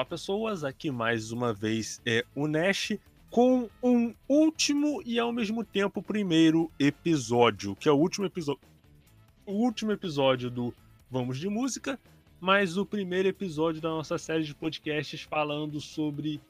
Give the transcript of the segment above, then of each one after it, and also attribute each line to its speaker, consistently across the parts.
Speaker 1: Olá pessoas, aqui mais uma vez é o Nash com um último e ao mesmo tempo primeiro episódio, que é o último episódio, o último episódio do Vamos de Música, mas o primeiro episódio da nossa série de podcasts falando sobre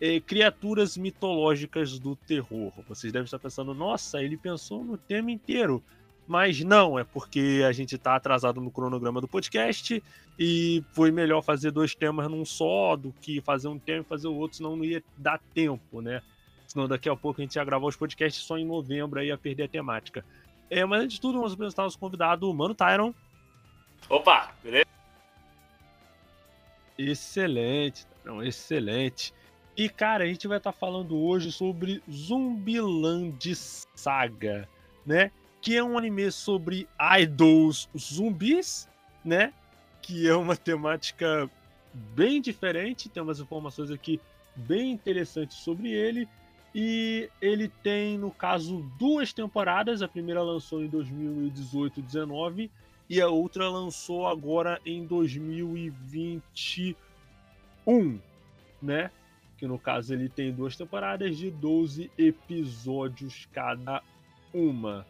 Speaker 1: é, criaturas mitológicas do terror. Vocês devem estar pensando, nossa, ele pensou no tema inteiro. Mas não, é porque a gente está atrasado no cronograma do podcast e foi melhor fazer dois temas num só do que fazer um tema e fazer o outro, senão não ia dar tempo, né? Senão daqui a pouco a gente ia gravar os podcasts só em novembro aí ia perder a temática. É, mas antes de tudo, vamos apresentar nosso convidado, o Mano Tyron.
Speaker 2: Opa, beleza?
Speaker 1: Excelente, Tyron, excelente. E, cara, a gente vai estar tá falando hoje sobre Zumbiland Saga, né? Que é um anime sobre idols zumbis, né? Que é uma temática bem diferente, tem umas informações aqui bem interessantes sobre ele. E ele tem, no caso, duas temporadas. A primeira lançou em 2018-19 e a outra lançou agora em 2021, né? que no caso ele tem duas temporadas de 12 episódios cada uma,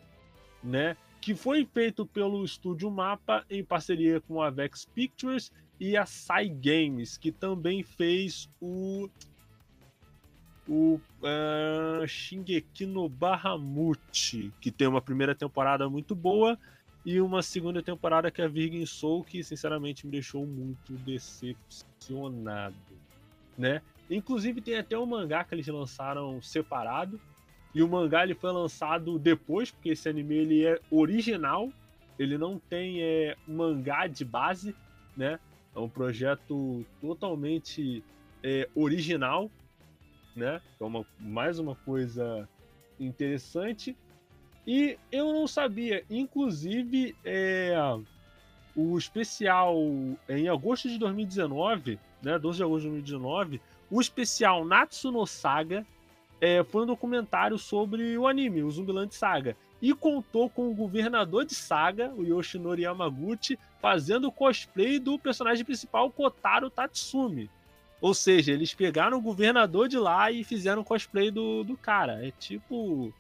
Speaker 1: né? Que foi feito pelo estúdio Mapa em parceria com a Vex Pictures e a Sai Games, que também fez o o uh, Shingeki no Bahamut, que tem uma primeira temporada muito boa e uma segunda temporada que é Virgin Soul, que sinceramente me deixou muito decepcionado, né? Inclusive tem até um mangá que eles lançaram separado. E o mangá ele foi lançado depois, porque esse anime ele é original. Ele não tem é, mangá de base, né? É um projeto totalmente é, original, né? É uma, mais uma coisa interessante. E eu não sabia, inclusive, é, o especial em agosto de 2019, né? 12 de agosto de 2019, o especial Natsuno Saga é, foi um documentário sobre o anime, o Zumbiland Saga. E contou com o governador de Saga, o Yoshinori Yamaguchi, fazendo cosplay do personagem principal, Kotaro Tatsumi. Ou seja, eles pegaram o governador de lá e fizeram cosplay do, do cara. É tipo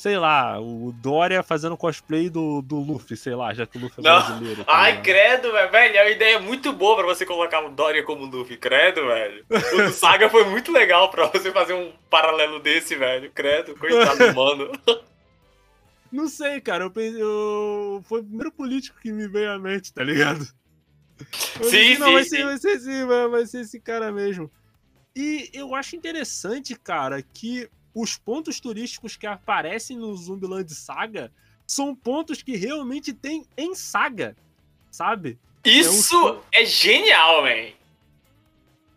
Speaker 1: sei lá, o Dória fazendo cosplay do, do Luffy, sei lá, já que o Luffy é
Speaker 2: Não.
Speaker 1: brasileiro. Tá
Speaker 2: Ai,
Speaker 1: ligado?
Speaker 2: credo, velho. Velho, é uma ideia muito boa pra você colocar o Dória como Luffy. Credo, velho. O do Saga foi muito legal pra você fazer um paralelo desse, velho. Credo, coitado do mano.
Speaker 1: Não sei, cara. Eu pensei. Eu... Foi o primeiro político que me veio à mente, tá ligado? Eu
Speaker 2: Sim,
Speaker 1: disse, não,
Speaker 2: sim,
Speaker 1: vai
Speaker 2: sim.
Speaker 1: ser, vai ser sim, vai, vai ser esse cara mesmo. E eu acho interessante, cara, que os pontos turísticos que aparecem no Zumbiland Saga são pontos que realmente tem em Saga, sabe?
Speaker 2: Isso é genial, velho.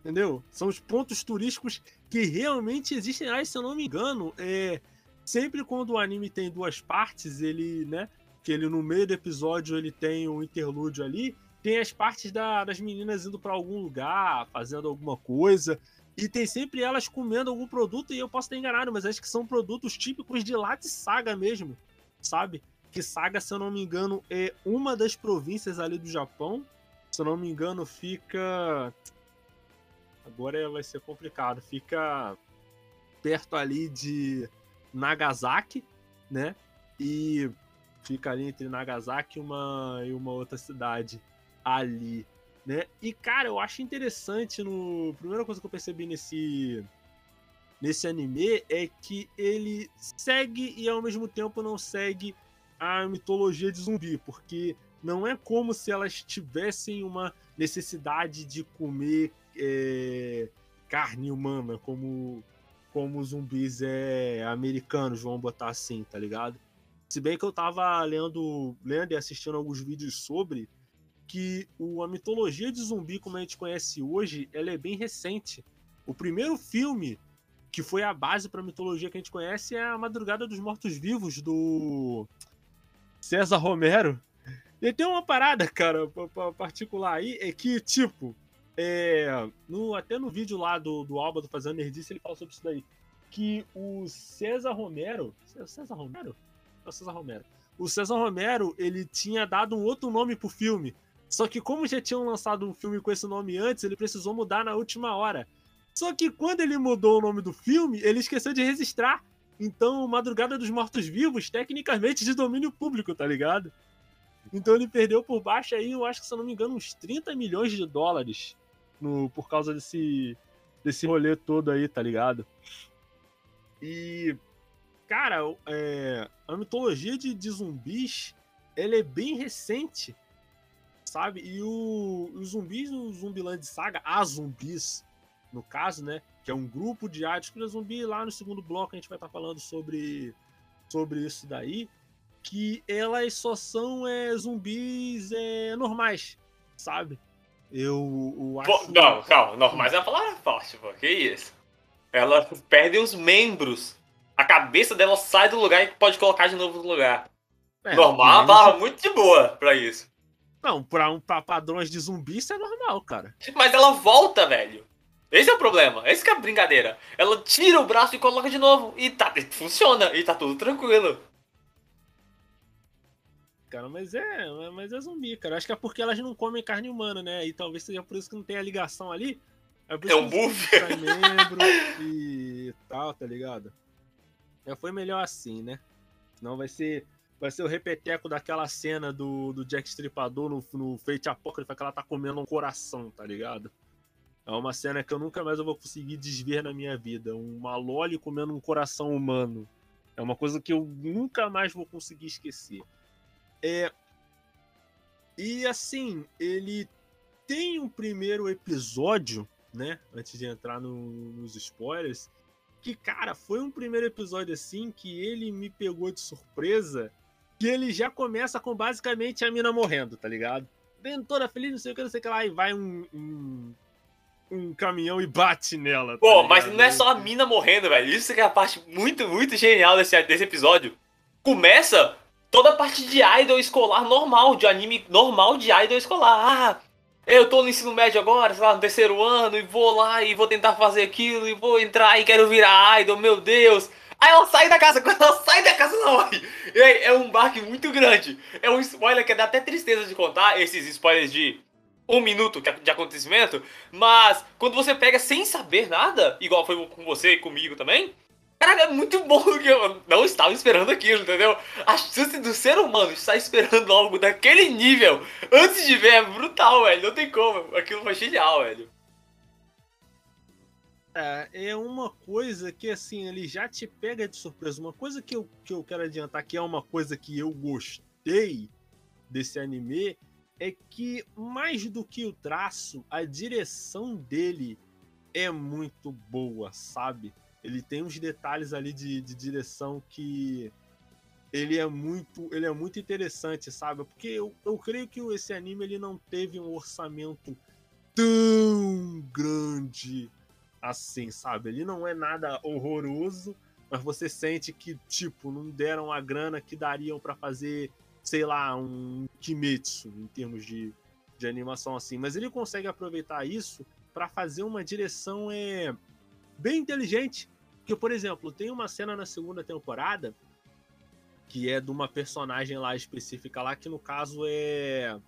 Speaker 1: Entendeu? São os pontos turísticos que realmente existem. Ah, se eu não me engano, é sempre quando o anime tem duas partes, ele, né, que ele no meio do episódio ele tem um interlúdio ali, tem as partes da- das meninas indo pra algum lugar, fazendo alguma coisa, e tem sempre elas comendo algum produto e eu posso estar enganado, mas acho que são produtos típicos de lá de Saga mesmo, sabe? Que Saga, se eu não me engano, é uma das províncias ali do Japão. Se eu não me engano, fica Agora vai ser complicado. Fica perto ali de Nagasaki, né? E fica ali entre Nagasaki e uma, e uma outra cidade ali, né? E cara, eu acho interessante no. A primeira coisa que eu percebi nesse nesse anime é que ele segue e ao mesmo tempo não segue a mitologia de zumbi, porque não é como se elas tivessem uma necessidade de comer é, carne humana, como, como zumbis é, americanos, vamos botar assim, tá ligado? Se bem que eu tava lendo, lendo e assistindo alguns vídeos sobre que a mitologia de zumbi, como a gente conhece hoje, ela é bem recente. O primeiro filme que foi a base pra mitologia que a gente conhece é a Madrugada dos Mortos-Vivos, do César Romero. E tem uma parada, cara, pa- pa- particular aí, é que, tipo, é, no, até no vídeo lá do, do Alba do Fazendo Nerdice, ele fala sobre isso daí. Que o César Romero. Cé- César Romero? É o César Romero. O César Romero, ele tinha dado um outro nome pro filme. Só que como já tinham lançado um filme com esse nome antes, ele precisou mudar na última hora. Só que quando ele mudou o nome do filme, ele esqueceu de registrar. Então, Madrugada dos Mortos-Vivos, tecnicamente de domínio público, tá ligado? Então ele perdeu por baixo aí, eu acho que se eu não me engano, uns 30 milhões de dólares no, por causa desse, desse rolê todo aí, tá ligado? E, cara, é, a mitologia de, de zumbis, ela é bem recente, sabe? E o, os zumbis no Zumbiland Saga, as zumbis, no caso, né? Que é um grupo de áreas que zumbi. Lá no segundo bloco a gente vai estar tá falando sobre, sobre isso daí. Que elas só são é, zumbis é, normais, sabe? Eu, eu acho.
Speaker 2: Pô, não, calma, normais é a palavra forte, pô. Que isso? Elas perdem os membros. A cabeça dela sai do lugar e pode colocar de novo no lugar. É, Normal é uma palavra muito de boa pra isso.
Speaker 1: Não, pra, um, pra padrões de zumbi isso é normal, cara.
Speaker 2: Mas ela volta, velho. Esse é o problema, esse é a brincadeira. Ela tira o braço e coloca de novo. E tá, funciona, e tá tudo tranquilo.
Speaker 1: Cara, mas é, mas é zumbi, cara. Acho que é porque elas não comem carne humana, né? E talvez seja por isso que não tem a ligação ali.
Speaker 2: É, é um buff.
Speaker 1: membro e tal, tá ligado? Já foi melhor assim, né? Senão vai ser vai ser o repeteco daquela cena do, do Jack Stripador no, no Fate Apocrypha que ela tá comendo um coração, tá ligado? É uma cena que eu nunca mais vou conseguir desver na minha vida. Uma Loli comendo um coração humano. É uma coisa que eu nunca mais vou conseguir esquecer. É... E assim, ele tem um primeiro episódio, né? Antes de entrar no, nos spoilers. Que, cara, foi um primeiro episódio assim que ele me pegou de surpresa. Que ele já começa com basicamente a mina morrendo, tá ligado? Vem toda feliz, não sei o que, não sei o que lá, e vai um, um um caminhão e bate nela.
Speaker 2: Tá Pô, mas não é só a mina morrendo, velho. Isso que é a parte muito, muito genial desse, desse episódio. Começa toda a parte de idol escolar normal, de anime normal de idol escolar. Ah, eu tô no ensino médio agora, sei lá, no terceiro ano, e vou lá e vou tentar fazer aquilo, e vou entrar e quero virar idol, meu Deus. Aí ela sai da casa, quando ela sai da casa, não morre. E aí, é um barco muito grande. É um spoiler que dá até tristeza de contar, esses spoilers de um minuto de acontecimento, mas quando você pega sem saber nada, igual foi com você e comigo também, cara, é muito bom que eu não estava esperando aquilo, entendeu? A chance do ser humano estar esperando algo daquele nível antes de ver é brutal, velho. Não tem como. Aquilo foi genial, velho.
Speaker 1: É, é uma coisa que, assim, ele já te pega de surpresa. Uma coisa que eu, que eu quero adiantar, que é uma coisa que eu gostei desse anime, é que, mais do que o traço, a direção dele é muito boa, sabe? Ele tem uns detalhes ali de, de direção que ele é muito ele é muito interessante, sabe? Porque eu, eu creio que esse anime ele não teve um orçamento tão grande assim, sabe? Ele não é nada horroroso, mas você sente que, tipo, não deram a grana que dariam para fazer sei lá, um Kimetsu em termos de, de animação assim, mas ele consegue aproveitar isso para fazer uma direção é, bem inteligente. Porque, por exemplo, tem uma cena na segunda temporada que é de uma personagem lá específica lá, que no caso é.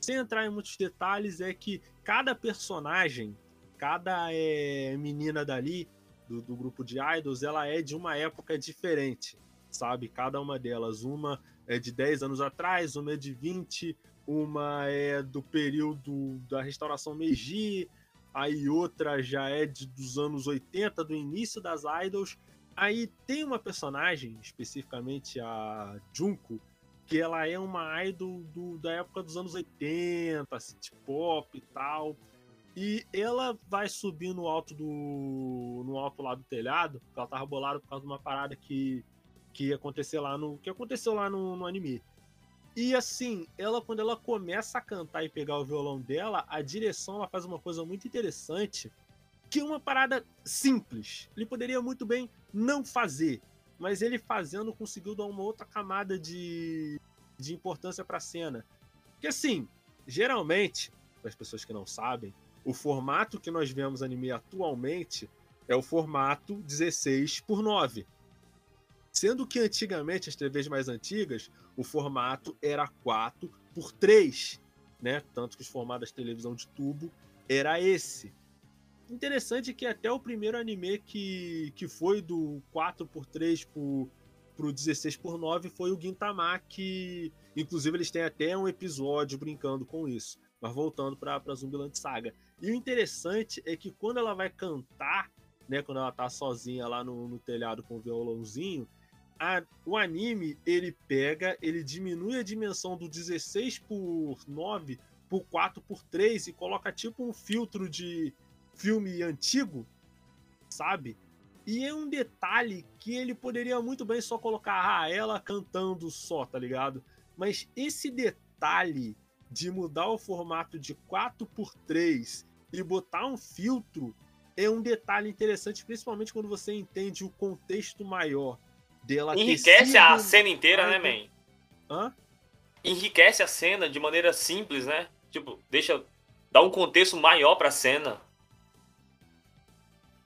Speaker 1: Sem entrar em muitos detalhes, é que cada personagem, cada é, menina dali, do, do grupo de idols, ela é de uma época diferente, sabe? Cada uma delas. Uma é de 10 anos atrás, uma é de 20, uma é do período da restauração Meiji, aí outra já é de, dos anos 80, do início das idols. Aí tem uma personagem, especificamente a Junko, que ela é uma idol do, da época dos anos 80, city pop e tal. E ela vai subir no alto do. no alto lá do telhado, ela tava bolada por causa de uma parada que que ia acontecer lá no. que aconteceu lá no, no anime. E assim, ela quando ela começa a cantar e pegar o violão dela, a direção ela faz uma coisa muito interessante, que é uma parada simples. Ele poderia muito bem não fazer, mas ele fazendo conseguiu dar uma outra camada de, de importância para a cena. Que assim, geralmente, para as pessoas que não sabem, o formato que nós vemos anime atualmente é o formato 16 por 9. Sendo que antigamente, as TVs mais antigas, o formato era 4 por 3. né? Tanto que os formatos de televisão de tubo era esse. Interessante que até o primeiro anime que, que foi do 4x3 pro, pro 16x9 foi o Gintama, que inclusive eles têm até um episódio brincando com isso. Mas voltando para Zumbiland Saga. E o interessante é que quando ela vai cantar, né? Quando ela tá sozinha lá no, no telhado com o violãozinho, a, o anime ele pega, ele diminui a dimensão do 16 por 9 por 4 por 3 e coloca tipo um filtro de filme antigo, sabe? E é um detalhe que ele poderia muito bem só colocar ah, ela cantando só, tá ligado? Mas esse detalhe de mudar o formato de 4 por 3 e botar um filtro é um detalhe interessante, principalmente quando você entende o contexto maior dela.
Speaker 2: Enriquece a cena inteira, né, man?
Speaker 1: Hã?
Speaker 2: Enriquece a cena de maneira simples, né? Tipo, deixa. dá um contexto maior pra cena.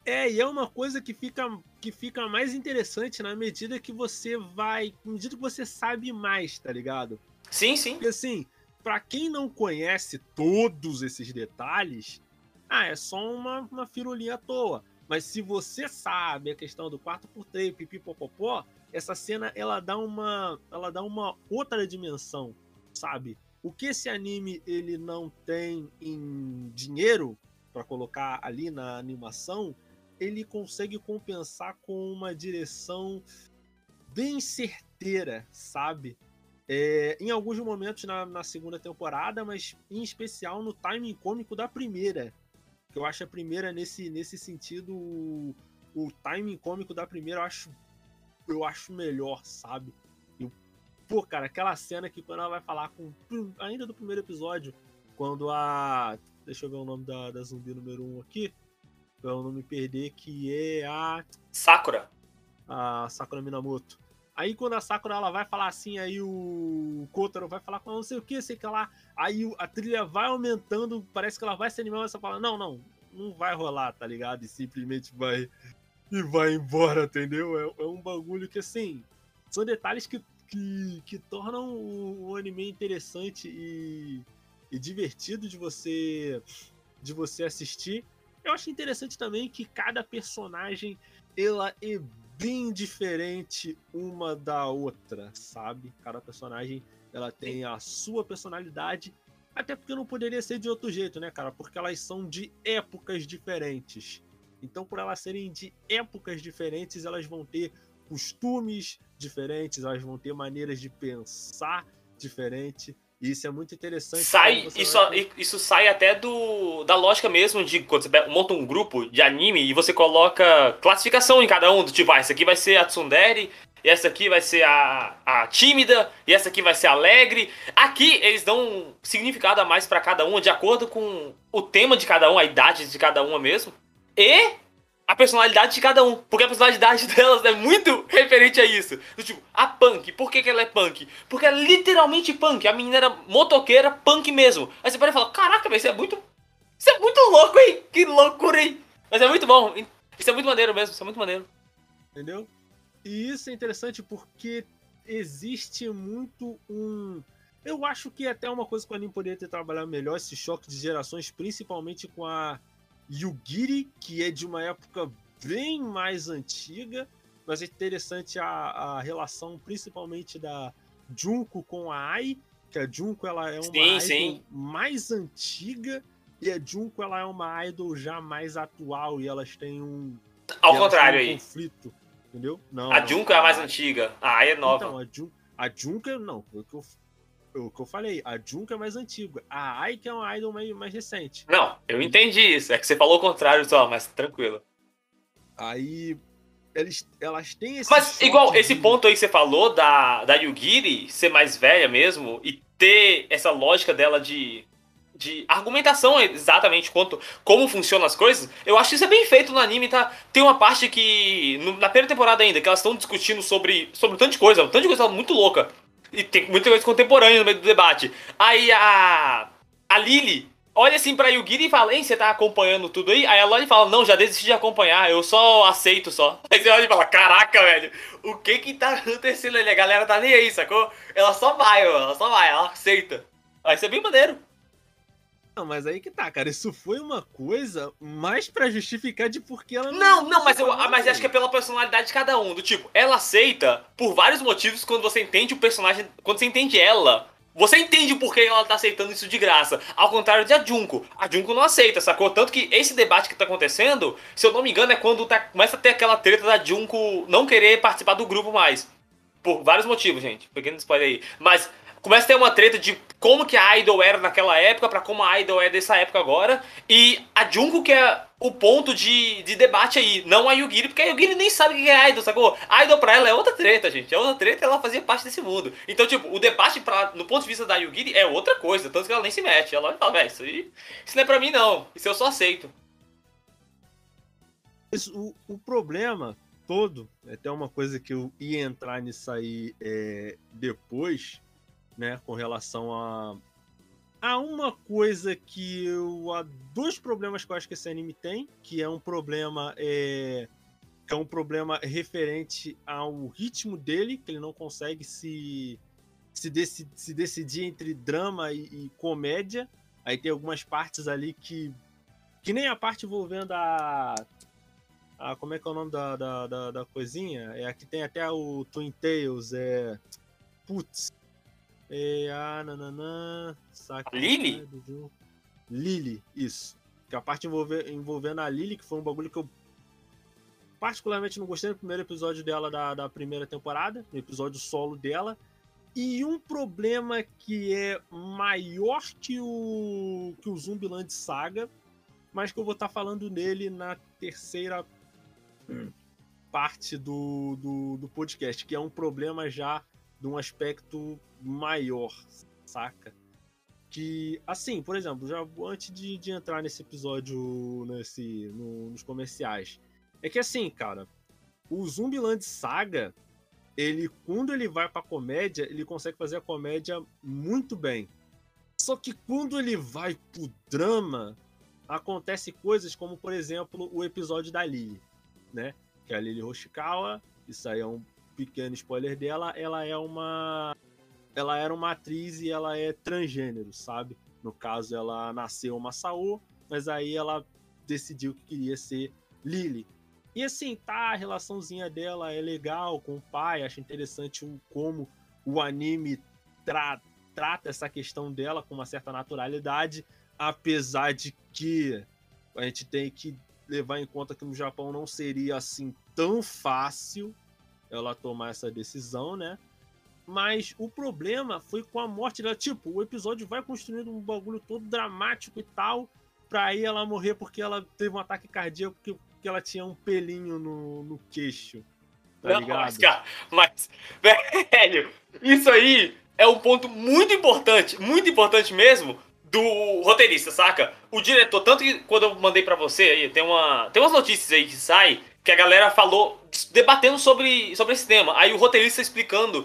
Speaker 1: É, e é uma coisa que fica, que fica mais interessante na medida que você vai. Na medida que você sabe mais, tá ligado?
Speaker 2: Sim, sim.
Speaker 1: Porque assim, pra quem não conhece todos esses detalhes, ah, é só uma, uma firulinha à toa. Mas se você sabe a questão do 4x3, pipipopopó, essa cena ela dá uma ela dá uma outra dimensão, sabe? O que esse anime ele não tem em dinheiro para colocar ali na animação, ele consegue compensar com uma direção bem certeira, sabe? É, em alguns momentos na, na, segunda temporada, mas em especial no timing cômico da primeira. Que eu acho a primeira, nesse, nesse sentido, o, o timing cômico da primeira eu acho, eu acho melhor, sabe? E, pô, cara, aquela cena que quando ela vai falar com. Ainda do primeiro episódio, quando a. Deixa eu ver o nome da, da zumbi número 1 um aqui pra eu não me perder, que é a.
Speaker 2: Sakura.
Speaker 1: A Sakura Minamoto. Aí quando a Sakura ela vai falar assim, aí o Kotaro vai falar com ela, não sei o que, sei que lá. Aí a trilha vai aumentando, parece que ela vai se animar, mas você fala, não, não, não vai rolar, tá ligado? E simplesmente vai e vai embora, entendeu? É, é um bagulho que assim, são detalhes que, que, que tornam o, o anime interessante e, e divertido de você de você assistir eu acho interessante também que cada personagem ela é bem diferente uma da outra, sabe? Cada personagem ela tem a sua personalidade, até porque não poderia ser de outro jeito, né, cara? Porque elas são de épocas diferentes. Então, por elas serem de épocas diferentes, elas vão ter costumes diferentes, elas vão ter maneiras de pensar diferente. E isso é muito interessante.
Speaker 2: Sai, isso, vai... isso sai até do, da lógica mesmo de quando você monta um grupo de anime e você coloca classificação em cada um, do tipo, ah, essa aqui vai ser a Tsundere, e essa aqui vai ser a, a tímida, e essa aqui vai ser alegre. Aqui eles dão um significado a mais para cada uma, de acordo com o tema de cada um, a idade de cada uma mesmo. E personalidade de cada um. Porque a personalidade delas é muito referente a isso. Do tipo, a punk, por que, que ela é punk? Porque ela é literalmente punk. A menina era motoqueira punk mesmo. Aí você pode falar, caraca, isso é muito. Isso é muito louco, hein? Que loucura, hein? Mas é muito bom. Isso é muito maneiro mesmo, isso é muito maneiro.
Speaker 1: Entendeu? E isso é interessante porque existe muito um. Eu acho que é até uma coisa que o anime poderia ter trabalhado melhor, esse choque de gerações, principalmente com a Yugiri, que é de uma época bem mais antiga, mas é interessante a, a relação principalmente da Junko com a Ai, que a Junko ela é uma sim, idol sim. mais antiga e a Junko ela é uma idol já mais atual e elas têm um
Speaker 2: ao contrário um aí
Speaker 1: conflito, entendeu?
Speaker 2: Não. A Junko é a mais antiga, a Ai é nova. Então,
Speaker 1: a Junko, a Junko não, o que eu o que eu falei, a Junko é mais antiga. A Ai que é uma idol mais, mais recente.
Speaker 2: Não, eu entendi isso. É que você falou o contrário só, mas tranquilo.
Speaker 1: Aí eles, elas têm esse.
Speaker 2: Mas igual de... esse ponto aí que você falou da, da Yugiri ser mais velha mesmo e ter essa lógica dela de. De argumentação exatamente quanto como funcionam as coisas, eu acho que isso é bem feito no anime, tá? Tem uma parte que. No, na primeira temporada ainda, que elas estão discutindo sobre, sobre um tanto de coisa, um tanto de coisa muito louca. E tem muita coisa contemporânea no meio do debate. Aí a. A Lily olha assim pra Yugiri e fala: Hein, você tá acompanhando tudo aí? Aí a Loli fala: Não, já desisti de acompanhar, eu só aceito só. Aí você olha e fala: Caraca, velho, o que que tá acontecendo ali? A galera tá nem aí, sacou? Ela só vai, ela só vai, ela aceita. Aí isso é bem maneiro.
Speaker 1: Não, mas aí que tá, cara. Isso foi uma coisa mais para justificar de por que ela
Speaker 2: não. Não, não, mas eu mas acho que é pela personalidade de cada um. Do tipo, ela aceita por vários motivos quando você entende o personagem. Quando você entende ela. Você entende por que ela tá aceitando isso de graça. Ao contrário de a Junko. A Junko não aceita, sacou? Tanto que esse debate que tá acontecendo, se eu não me engano, é quando tá, começa a ter aquela treta da Junko não querer participar do grupo mais. Por vários motivos, gente. Pequeno spoiler aí. Mas começa a ter uma treta de como que a Idol era naquela época para como a Idol é dessa época agora. E a Junko que é o ponto de, de debate aí, não a Yugiri, porque a Yugiri nem sabe o que é Idol, sacou? A Idol pra ela é outra treta, gente. É outra treta ela fazia parte desse mundo. Então, tipo, o debate pra, no ponto de vista da Yugiri é outra coisa, tanto que ela nem se mete. Ela fala, velho, isso aí isso não é pra mim não. Isso eu só aceito.
Speaker 1: O, o problema todo, é até uma coisa que eu ia entrar nisso aí é, depois, né, com relação a há uma coisa que eu há dois problemas que eu acho que esse anime tem, que é um problema é, é um problema referente ao ritmo dele, que ele não consegue se se, decid, se decidir entre drama e, e, comédia. Aí tem algumas partes ali que que nem a parte envolvendo a a como é que é o nome da, da, da, da coisinha? É aqui tem até o Twin Tails, é putz, é, ah, nananã,
Speaker 2: saca. Lily?
Speaker 1: Lily, isso. Que a parte envolver, envolvendo a Lily, que foi um bagulho que eu particularmente não gostei no primeiro episódio dela da, da primeira temporada, no episódio solo dela. E um problema que é maior que o, que o Zumbiland Saga, mas que eu vou estar tá falando nele na terceira parte do, do, do podcast, que é um problema já de um aspecto maior, saca? Que, assim, por exemplo, já antes de, de entrar nesse episódio, nesse, no, nos comerciais, é que assim, cara, o Zumbiland Saga, ele, quando ele vai pra comédia, ele consegue fazer a comédia muito bem. Só que quando ele vai pro drama, acontece coisas como, por exemplo, o episódio da Lily, né? Que é a Lily Hoshikawa, isso aí é um pequeno spoiler dela, ela é uma ela era uma atriz e ela é transgênero, sabe? No caso, ela nasceu uma Saô, mas aí ela decidiu que queria ser Lily. E assim, tá, a relaçãozinha dela é legal com o pai, acho interessante como o anime tra trata essa questão dela com uma certa naturalidade, apesar de que a gente tem que levar em conta que no Japão não seria assim tão fácil ela tomar essa decisão, né? Mas o problema foi com a morte dela. Tipo, o episódio vai construindo um bagulho todo dramático e tal, pra aí ela morrer porque ela teve um ataque cardíaco porque, porque ela tinha um pelinho no, no queixo. Tá Não, ligado?
Speaker 2: Mas, cara, mas, velho, isso aí é um ponto muito importante, muito importante mesmo, do roteirista, saca? O diretor, tanto que quando eu mandei para você aí, tem, uma, tem umas notícias aí que sai que a galera falou, debatendo sobre, sobre esse tema. Aí o roteirista explicando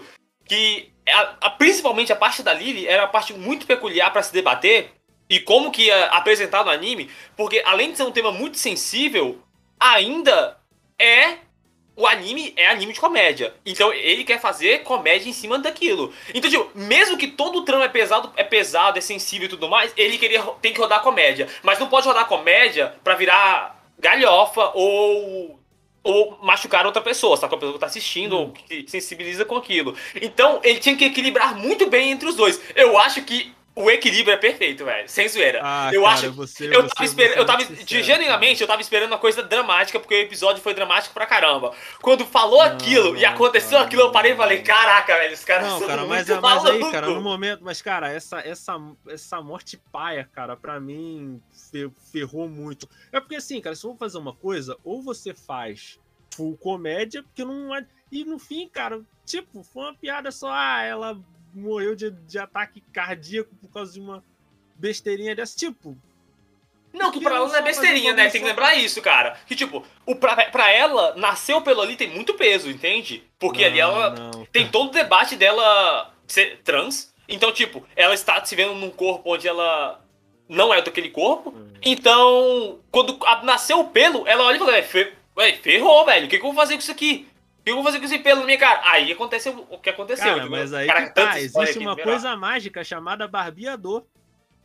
Speaker 2: que a, a, principalmente a parte da Lily era uma parte muito peculiar para se debater e como que ia apresentar no anime, porque além de ser um tema muito sensível, ainda é o anime é anime de comédia. Então ele quer fazer comédia em cima daquilo. Então, tipo, mesmo que todo o trama é pesado, é pesado, é sensível e tudo mais, ele queria tem que rodar comédia, mas não pode rodar comédia para virar galhofa ou ou machucar outra pessoa, sabe? A pessoa que tá assistindo ou que sensibiliza com aquilo. Então, ele tinha que equilibrar muito bem entre os dois. Eu acho que o equilíbrio é perfeito, velho. Sem zoeira.
Speaker 1: Ah,
Speaker 2: eu
Speaker 1: cara,
Speaker 2: acho.
Speaker 1: Você,
Speaker 2: eu
Speaker 1: você,
Speaker 2: tava esperando. Eu tava.
Speaker 1: Sincero,
Speaker 2: genuinamente, eu tava esperando uma coisa dramática, porque o episódio foi dramático pra caramba. Quando falou não, aquilo não, e aconteceu aquilo, eu parei e falei, caraca, velho, os caras
Speaker 1: não,
Speaker 2: são
Speaker 1: cara,
Speaker 2: mas,
Speaker 1: muito mas aí, cara, no momento. Mas, cara, essa, essa, essa morte paia, cara, pra mim ferrou muito. É porque assim, cara, se eu vou fazer uma coisa, ou você faz full comédia, porque não. E no fim, cara, tipo, foi uma piada só. Ah, ela morreu de, de ataque cardíaco por causa de uma besteirinha dessa. Tipo.
Speaker 2: Não, que pra ela não é besteirinha, né? Tem que lembrar isso, cara. Que, tipo, o pra, pra ela, nasceu pelo ali tem muito peso, entende? Porque não, ali ela. Não. Tem todo o debate dela ser trans. Então, tipo, ela está se vendo num corpo onde ela não é daquele corpo. Então, quando nasceu o pelo, ela olha e fala, Ué, ferrou, velho. O que, que eu vou fazer com isso aqui? O que eu vou fazer com esse pelo na minha cara? Aí aconteceu o que aconteceu.
Speaker 1: Cara, mas aí cara, tá, existe uma coisa mágica chamada barbeador.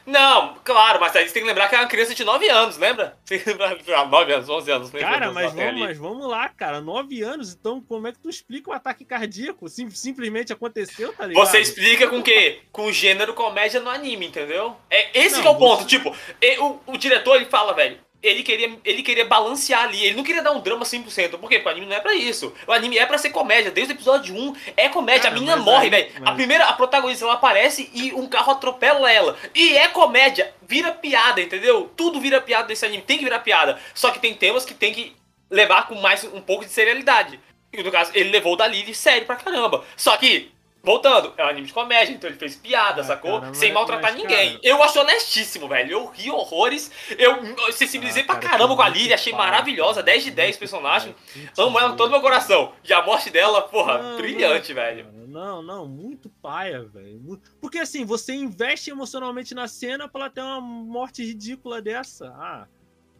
Speaker 2: Não, claro, mas aí você tem que lembrar que é uma criança de 9 anos, lembra? Tem que lembrar 9 anos, 11 anos.
Speaker 1: Cara, mas vamos, mas vamos lá, cara. 9 anos, então como é que tu explica o ataque cardíaco? Sim, simplesmente aconteceu, tá ligado?
Speaker 2: Você explica com o quê? Com o gênero comédia no anime, entendeu? É esse não, é o ponto. Você... Tipo, o, o diretor ele fala, velho, ele queria, ele queria balancear ali, ele não queria dar um drama 100%, por quê? Porque o anime não é pra isso. O anime é pra ser comédia, desde o episódio 1 é comédia, a menina morre, velho. Mas... A primeira, a protagonista, ela aparece e um carro atropela ela. E é comédia, vira piada, entendeu? Tudo vira piada desse anime, tem que virar piada. Só que tem temas que tem que levar com mais um pouco de serialidade. E no caso, ele levou o Dalí sério pra caramba. Só que Voltando, é um anime de comédia, então ele fez piada, ah, sacou? Cara, Sem maltratar mas, ninguém. Cara... Eu acho honestíssimo, velho. Eu ri horrores. Eu sensibilizei ah, pra caramba com a Lily, achei maravilhosa. 10 de 10 personagem. Amo ela com todo meu coração. E a morte dela, porra, não, brilhante,
Speaker 1: não,
Speaker 2: velho.
Speaker 1: Não, não, muito paia, velho. Porque assim, você investe emocionalmente na cena pra ela ter uma morte ridícula dessa. Ah.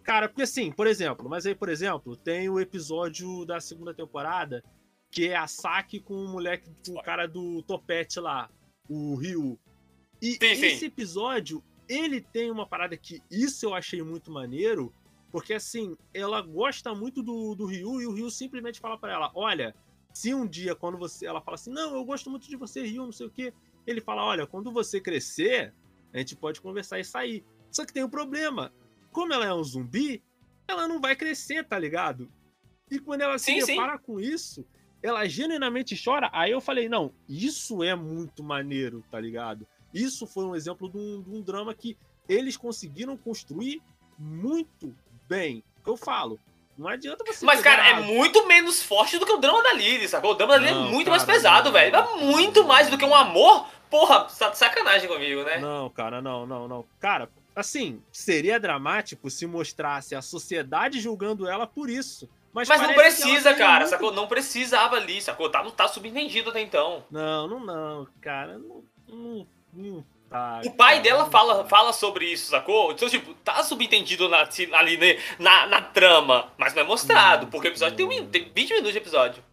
Speaker 1: Cara, porque assim, por exemplo, mas aí, por exemplo, tem o episódio da segunda temporada que é a Saki com o moleque, com o cara do topete lá, o Ryu. E sim, esse sim. episódio, ele tem uma parada que isso eu achei muito maneiro, porque assim, ela gosta muito do, do Ryu e o Ryu simplesmente fala para ela: Olha, se um dia, quando você. Ela fala assim: Não, eu gosto muito de você, Ryu, não sei o quê. Ele fala: Olha, quando você crescer, a gente pode conversar e sair. Só que tem um problema. Como ela é um zumbi, ela não vai crescer, tá ligado? E quando ela se sim, depara sim. com isso, ela genuinamente chora. Aí eu falei, não, isso é muito maneiro, tá ligado? Isso foi um exemplo de um, de um drama que eles conseguiram construir muito bem. Que eu falo, não adianta você.
Speaker 2: Mas, cara, é muito menos forte do que o drama da Lily, sacou? O drama da Lily é muito cara, mais pesado, velho. É muito mais do que um amor. Porra, sacanagem comigo, né?
Speaker 1: Não, cara, não, não, não. Cara, assim, seria dramático se mostrasse a sociedade julgando ela por isso.
Speaker 2: Mas, mas não precisa, cara, muito... sacou? Não precisava ali, sacou? Tá, não tá subentendido até então.
Speaker 1: Não, não, não, cara. Não, não, não tá.
Speaker 2: O pai cara, dela fala, fala sobre isso, sacou? Então, tipo, tá subentendido na, ali né, na, na trama, mas não é mostrado, não, porque o episódio tem, tem 20 minutos de episódio.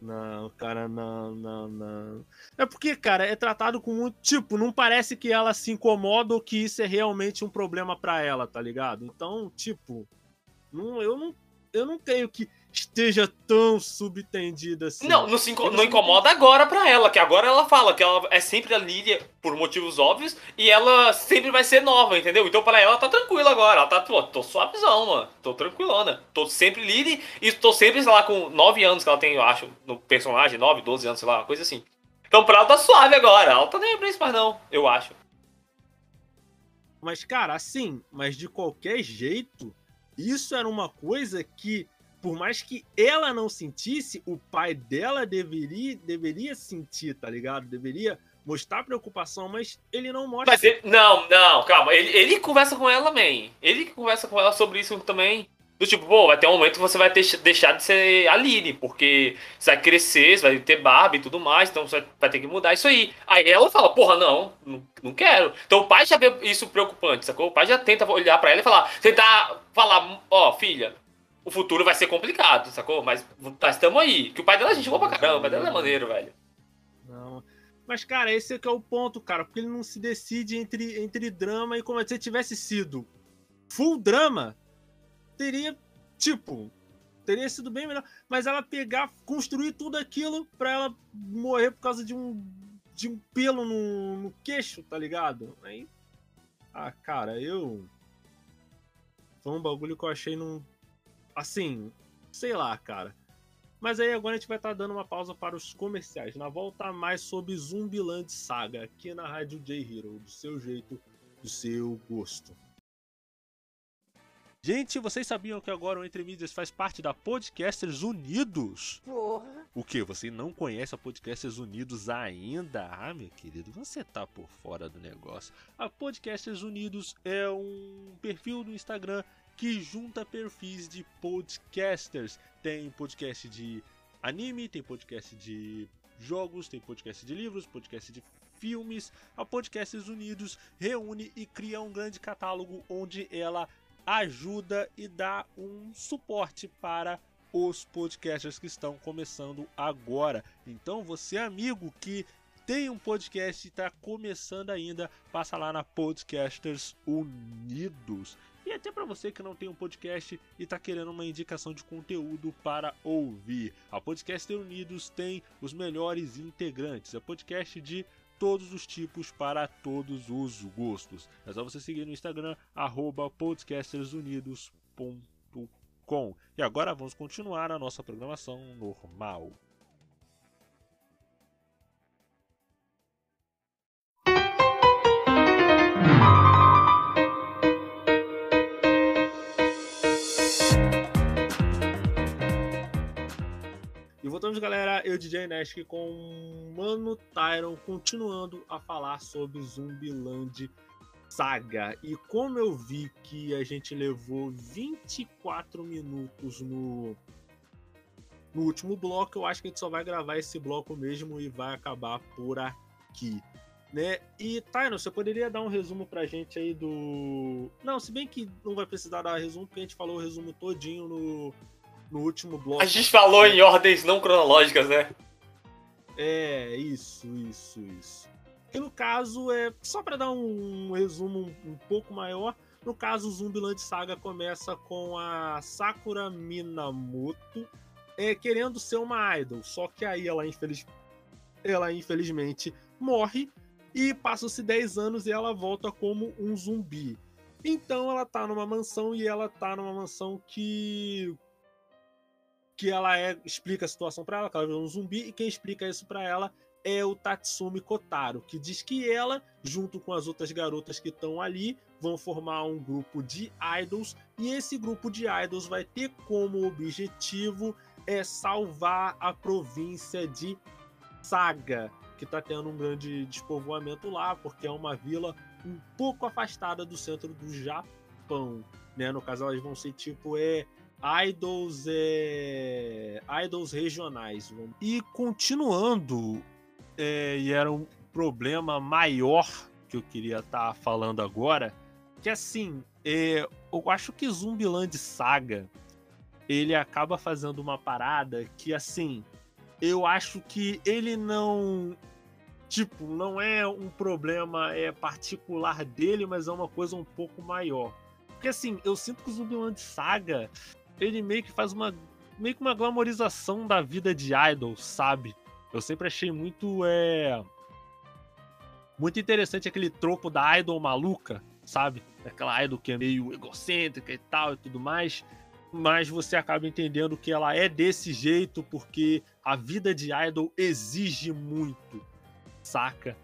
Speaker 1: Não, cara, não, não, não. É porque, cara, é tratado com muito. Tipo, não parece que ela se incomoda ou que isso é realmente um problema para ela, tá ligado? Então, tipo, não, eu não eu não creio que esteja tão subtendida assim.
Speaker 2: Não, não, inco não incomoda agora pra ela, que agora ela fala que ela é sempre a Lilia por motivos óbvios e ela sempre vai ser nova, entendeu? Então pra ela tá tranquila agora, ela tá, pô, tô suavezão, mano, tô tranquilona. Tô sempre Lily e tô sempre, sei lá, com 9 anos que ela tem, eu acho, no personagem, 9, 12 anos, sei lá, uma coisa assim. Então pra ela tá suave agora, ela tá nem pra isso mais não, eu acho.
Speaker 1: Mas, cara, assim, mas de qualquer jeito, isso era uma coisa que, por mais que ela não sentisse, o pai dela deveria, deveria sentir, tá ligado? Deveria mostrar preocupação, mas ele não mostra.
Speaker 2: Ele, não, não, calma. Ele, ele conversa com ela também. Ele conversa com ela sobre isso também. Do tipo, pô, vai ter um momento que você vai ter, deixar de ser a Lily, porque você vai crescer, você vai ter barba e tudo mais, então você vai ter que mudar isso aí. Aí ela fala, porra, não, não, quero. Então o pai já vê isso preocupante, sacou? O pai já tenta olhar para ela e falar, tentar falar, ó, oh, filha, o futuro vai ser complicado, sacou? Mas nós estamos aí. Que o pai dela é gente boa pra caramba, o pai dela é maneiro, velho.
Speaker 1: Não. Mas, cara, esse é que é o ponto, cara, porque ele não se decide entre, entre drama e como se tivesse sido full drama teria, tipo, teria sido bem melhor. Mas ela pegar, construir tudo aquilo pra ela morrer por causa de um, de um pelo no, no queixo, tá ligado? Aí. Ah, cara, eu. Foi um bagulho que eu achei num. Assim, sei lá, cara. Mas aí agora a gente vai estar tá dando uma pausa para os comerciais. Na volta, mais sobre Zumbiland Saga, aqui na Rádio J Hero, do seu jeito, do seu gosto. Gente, vocês sabiam que agora o Entre Mídias faz parte da Podcasters Unidos? Porra. O que? Você não conhece a Podcasters Unidos ainda? Ah, meu querido, você tá por fora do negócio. A Podcasters Unidos é um perfil do Instagram que junta perfis de podcasters. Tem podcast de anime, tem podcast de jogos, tem podcast de livros, podcast de filmes. A Podcasters Unidos reúne e cria um grande catálogo onde ela ajuda e dá um suporte para os podcasters que estão começando agora. Então, você amigo que tem um podcast e está começando ainda, passa lá na Podcasters Unidos. E até para você que não tem um podcast e está querendo uma indicação de conteúdo para ouvir. A Podcaster Unidos tem os melhores integrantes. É podcast de todos os tipos para todos os gostos. É só você seguir no Instagram, podcastersunidos.com. E agora vamos continuar a nossa programação normal. E voltamos, galera. Eu, DJ Nesk, com Mano Tyron, continuando a falar sobre Zumbiland Saga. E como eu vi que a gente levou 24 minutos no, no último bloco, eu acho que a gente só vai gravar esse bloco mesmo e vai acabar por aqui. Né? E, Tyron, você poderia dar um resumo pra gente aí do. Não, se bem que não vai precisar dar resumo, porque a gente falou o resumo todinho no no último bloco.
Speaker 2: A gente falou em ordens não cronológicas, né?
Speaker 1: É, isso, isso, isso. E no caso, é só para dar um, resumo um, um, pouco maior, no caso, o Zumbiland Saga começa com a Sakura Minamoto é, querendo ser uma idol, só que aí ela, infeliz... ela infelizmente morre e passam-se 10 anos e ela volta como um zumbi. Então ela tá numa mansão e ela tá numa mansão que que ela é, explica a situação para ela, que ela virou um zumbi, e quem explica isso para ela é o Tatsumi Kotaro, que diz que ela, junto com as outras garotas que estão ali, vão formar um grupo de idols, e esse grupo de idols vai ter como objetivo é salvar a província de Saga, que está tendo um grande despovoamento lá, porque é uma vila um pouco afastada do centro do Japão. Né? No caso, elas vão ser tipo é, idols é, idols regionais. E continuando, é, e era um problema maior que eu queria estar tá falando agora, que assim, é, eu acho que Zumbiland Saga ele acaba fazendo uma parada que assim, eu acho que ele não tipo, não é um problema é particular dele, mas é uma coisa um pouco maior. Porque assim, eu sinto que Zumbiland Saga ele meio que faz uma meio que uma glamorização da vida de idol, sabe? Eu sempre achei muito é muito interessante aquele tropo da idol maluca, sabe? Aquela idol que é meio egocêntrica e tal e tudo mais, mas você acaba entendendo que ela é desse jeito porque a vida de idol exige muito, saca?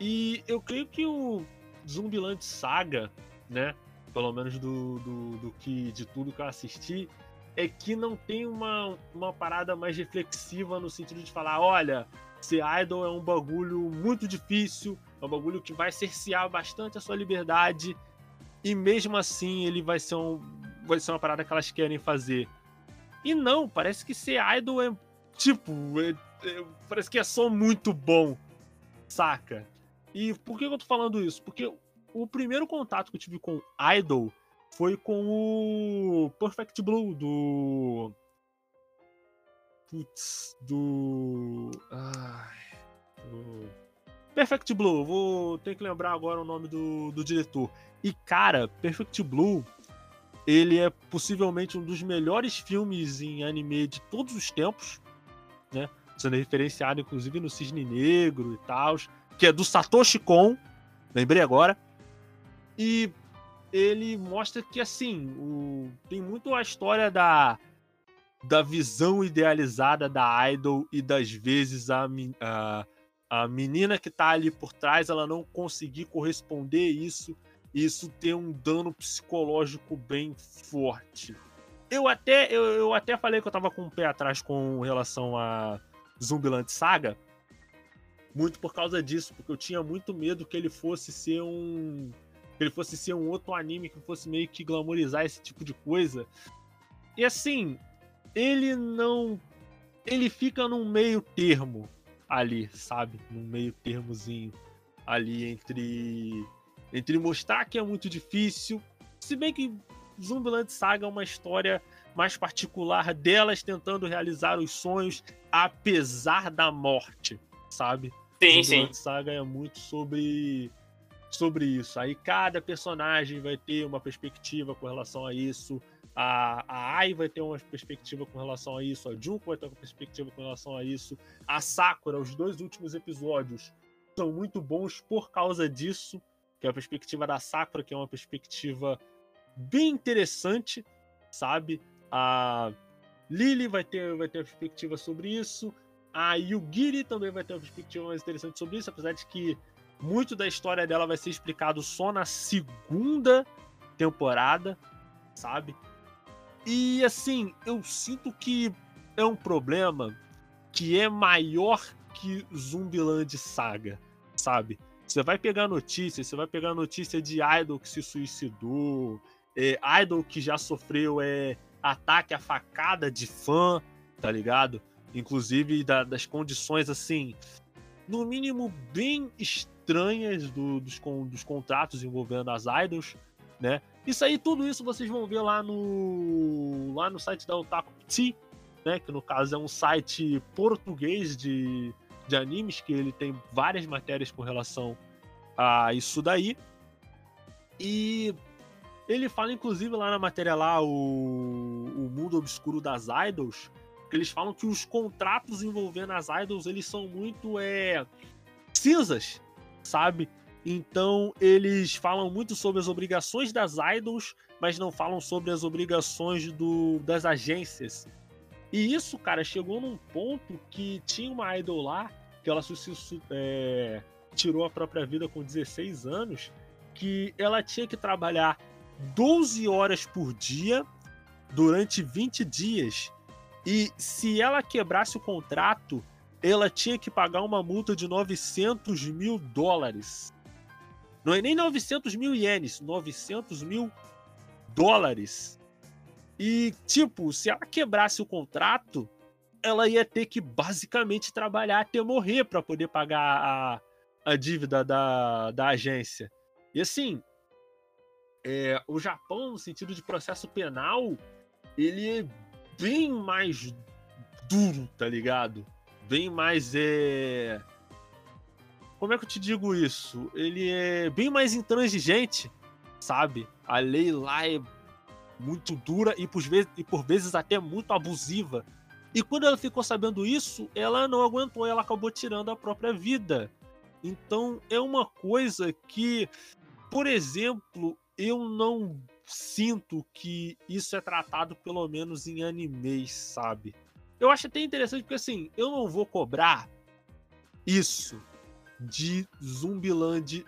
Speaker 1: E eu creio que o Zumbiland Saga, né? Pelo menos do, do, do, que de tudo que eu assisti, é que não tem uma, uma parada mais reflexiva no sentido de falar, olha, ser idol é um bagulho muito difícil, é um bagulho que vai cercear bastante a sua liberdade, e mesmo assim ele vai ser, um, vai ser uma parada que elas querem fazer. E não, parece que ser idol é tipo, é, é, parece que é só muito bom, saca? E por que eu tô falando isso? Porque o primeiro contato que eu tive com Idol foi com o Perfect Blue do. Putz, do. Ai. Do... Perfect Blue, vou ter que lembrar agora o nome do, do diretor. E cara, Perfect Blue, ele é possivelmente um dos melhores filmes em anime de todos os tempos, né? Sendo referenciado inclusive no Cisne Negro e tal, que é do Satoshi Kon, lembrei agora. E ele mostra que, assim, o... tem muito a história da, da visão idealizada da idol e das vezes a, a, a menina que tá ali por trás ela não conseguir corresponder isso isso ter um dano psicológico bem forte. Eu até, eu, eu até falei que eu tava com o pé atrás com relação a Zumbiland Saga, muito por causa disso, porque eu tinha muito medo que ele fosse ser um que ele fosse ser um outro anime que fosse meio que glamorizar esse tipo de coisa. E assim, ele não. Ele fica num meio termo ali, sabe? Num meio termozinho ali entre. Entre mostrar que é muito difícil. Se bem que Zumbiland Saga é uma história mais particular delas tentando realizar os sonhos apesar da morte, sabe?
Speaker 2: Sim, sim.
Speaker 1: Saga é muito sobre sobre isso. Aí cada personagem vai ter uma perspectiva com relação a isso. A, a Ai vai ter uma perspectiva com relação a isso. A Junko vai ter uma perspectiva com relação a isso. A Sakura, os dois últimos episódios são muito bons por causa disso. Que é a perspectiva da Sakura, que é uma perspectiva bem interessante, sabe? A Lily vai ter, vai ter uma perspectiva sobre isso. A Yugiri também vai ter uma perspectiva mais interessante sobre isso, apesar de que muito da história dela vai ser explicado só na segunda temporada, sabe? E assim, eu sinto que é um problema que é maior que Zumbiland Saga, sabe? Você vai pegar notícias, você vai pegar notícia de idol que se suicidou, é, idol que já sofreu é, ataque à facada de fã, tá ligado? Inclusive da, das condições assim, no mínimo bem estranhas do, dos, dos contratos envolvendo as idols, né? Isso aí, tudo isso vocês vão ver lá no lá no site da Otaku T, né? Que no caso é um site português de, de animes que ele tem várias matérias com relação a isso daí. E ele fala, inclusive, lá na matéria lá, o, o mundo obscuro das idols, que eles falam que os contratos envolvendo as idols, eles são muito é, cinzas, sabe? Então, eles falam muito sobre as obrigações das idols, mas não falam sobre as obrigações do, das agências. E isso, cara, chegou num ponto que tinha uma idol lá, que ela se, é, tirou a própria vida com 16 anos, que ela tinha que trabalhar 12 horas por dia durante 20 dias. E se ela quebrasse o contrato, ela tinha que pagar uma multa de 900 mil dólares. Não é nem 900 mil ienes, 900 mil dólares. E, tipo, se ela quebrasse o contrato, ela ia ter que basicamente trabalhar até morrer para poder pagar a, a dívida da, da agência. E assim, é, o Japão, no sentido de processo penal, ele é bem mais duro, tá ligado? Bem mais é. Como é que eu te digo isso? Ele é bem mais intransigente, sabe? A lei lá é muito dura e por, vezes, e por vezes até muito abusiva. E quando ela ficou sabendo isso, ela não aguentou, ela acabou tirando a própria vida. Então é uma coisa que, por exemplo, eu não sinto que isso é tratado pelo menos em animes, sabe? Eu acho até interessante porque assim, eu não vou cobrar isso de Zumbiland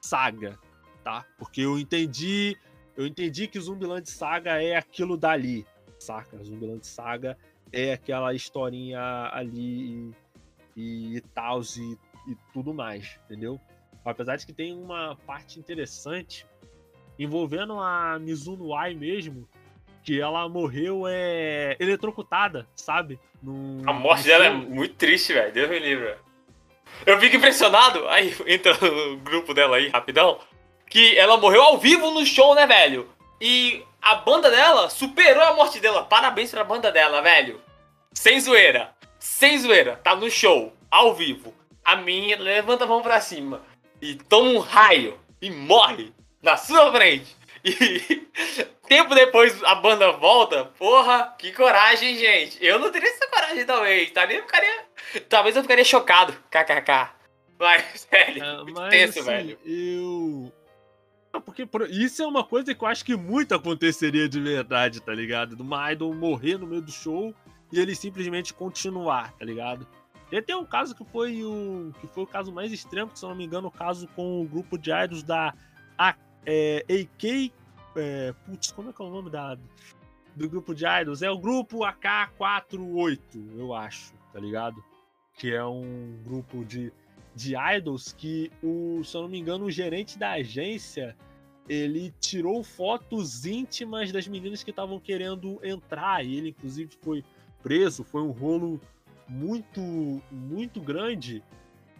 Speaker 1: Saga, tá? Porque eu entendi, eu entendi que Zumbiland Saga é aquilo dali, saca? Zumbiland Saga é aquela historinha ali e, e tal e, e tudo mais, entendeu? Apesar de que tem uma parte interessante envolvendo a Mizuno Ai mesmo, que ela morreu é, eletrocutada, sabe?
Speaker 2: A morte dela é muito triste, velho. Deus me livre. Eu fico impressionado, aí entra no grupo dela aí, rapidão, que ela morreu ao vivo no show, né, velho? E a banda dela superou a morte dela. Parabéns pra banda dela, velho. Sem zoeira. Sem zoeira. Tá no show, ao vivo. A minha levanta a mão pra cima e toma um raio e morre na sua frente. E tempo depois a banda volta. Porra, que coragem, gente. Eu não teria essa coragem, talvez. Talvez eu ficaria, talvez eu ficaria chocado. KKK. Mas, velho, é, mas, tenso, assim, velho.
Speaker 1: Eu. Porque isso é uma coisa que eu acho que muito aconteceria de verdade, tá ligado? Do uma idol morrer no meio do show e ele simplesmente continuar, tá ligado? E até um caso que foi o que foi o caso mais extremo, que se eu não me engano, o caso com o grupo de idols da é, AK. É, putz, como é que é o nome da, do grupo de idols? É o grupo AK48, eu acho, tá ligado? Que é um grupo de, de idols que, o, se eu não me engano, o gerente da agência ele tirou fotos íntimas das meninas que estavam querendo entrar. E ele, inclusive, foi preso. Foi um rolo muito, muito grande.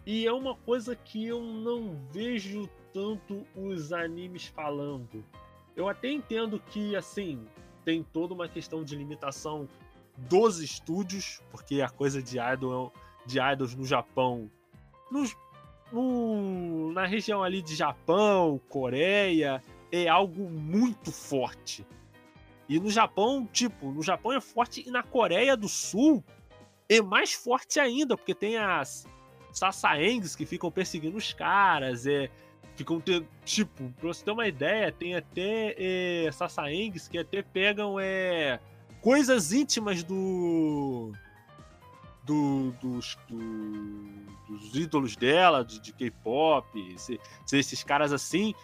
Speaker 1: E é uma coisa que eu não vejo tanto os animes falando. Eu até entendo que, assim, tem toda uma questão de limitação dos estúdios, porque a coisa de, idol, de idols no Japão no, na região ali de Japão, Coreia, é algo muito forte. E no Japão, tipo, no Japão é forte e na Coreia do Sul é mais forte ainda, porque tem as Sasaengs que ficam perseguindo os caras, é, ficam tipo, pra você ter uma ideia, tem até é, Sasaengs que até pegam é, coisas íntimas do, do dos, do, dos ídolos dela, de, de K-pop, esses caras assim,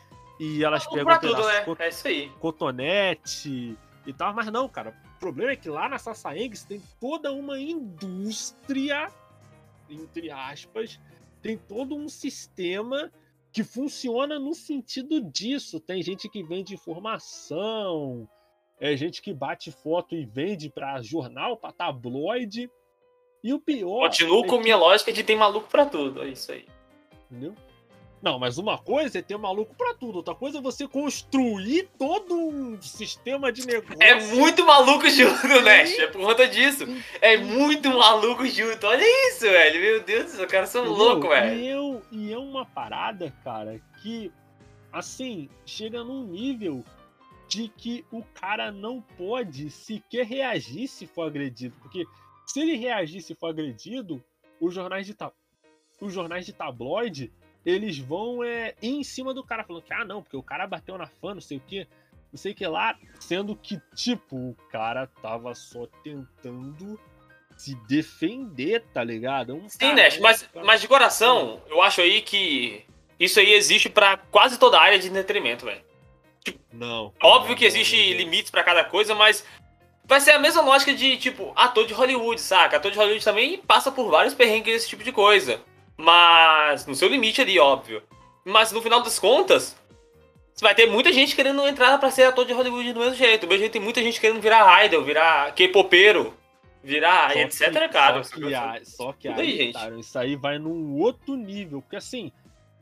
Speaker 1: e elas pegam
Speaker 2: tudo, né? é isso aí.
Speaker 1: cotonete e tal, mas não, cara. O problema é que lá na Sasaengs tem toda uma indústria, entre aspas, tem todo um sistema que funciona no sentido disso. Tem gente que vende informação, é gente que bate foto e vende para jornal, para tabloide. E o pior.
Speaker 2: Continuo é com que... minha lógica de tem maluco para tudo, é isso aí.
Speaker 1: Entendeu? Não, mas uma coisa é ter maluco para tudo, outra coisa é você construir todo um sistema de negócio.
Speaker 2: É muito maluco junto, né? É por conta disso. É muito maluco junto. Olha isso, velho. Meu Deus do céu, os caras são loucos, velho.
Speaker 1: E, eu, e é uma parada, cara, que, assim, chega num nível de que o cara não pode sequer reagir se for agredido. Porque se ele reagir se for agredido, os jornais de, ta... os jornais de tabloide eles vão é, ir em cima do cara, falando que, ah, não, porque o cara bateu na fã, não sei o quê, não sei o que lá, sendo que, tipo, o cara tava só tentando se defender, tá ligado?
Speaker 2: Um Sim, Nash, mas, mas de coração, eu acho aí que isso aí existe para quase toda a área de entretenimento, velho.
Speaker 1: Tipo, não.
Speaker 2: Óbvio
Speaker 1: não,
Speaker 2: que existe não, limites para cada coisa, mas vai ser a mesma lógica de, tipo, ator de Hollywood, saca? Ator de Hollywood também passa por vários perrengues desse tipo de coisa. Mas no seu limite ali, óbvio. Mas no final das contas, você vai ter muita gente querendo entrar para ser ator de Hollywood do mesmo jeito. Do mesmo jeito tem muita gente querendo virar idol, virar K-popeiro, virar só etc, que, cara.
Speaker 1: Só que, a, só que aí, aí cara, isso aí vai num outro nível. Porque assim,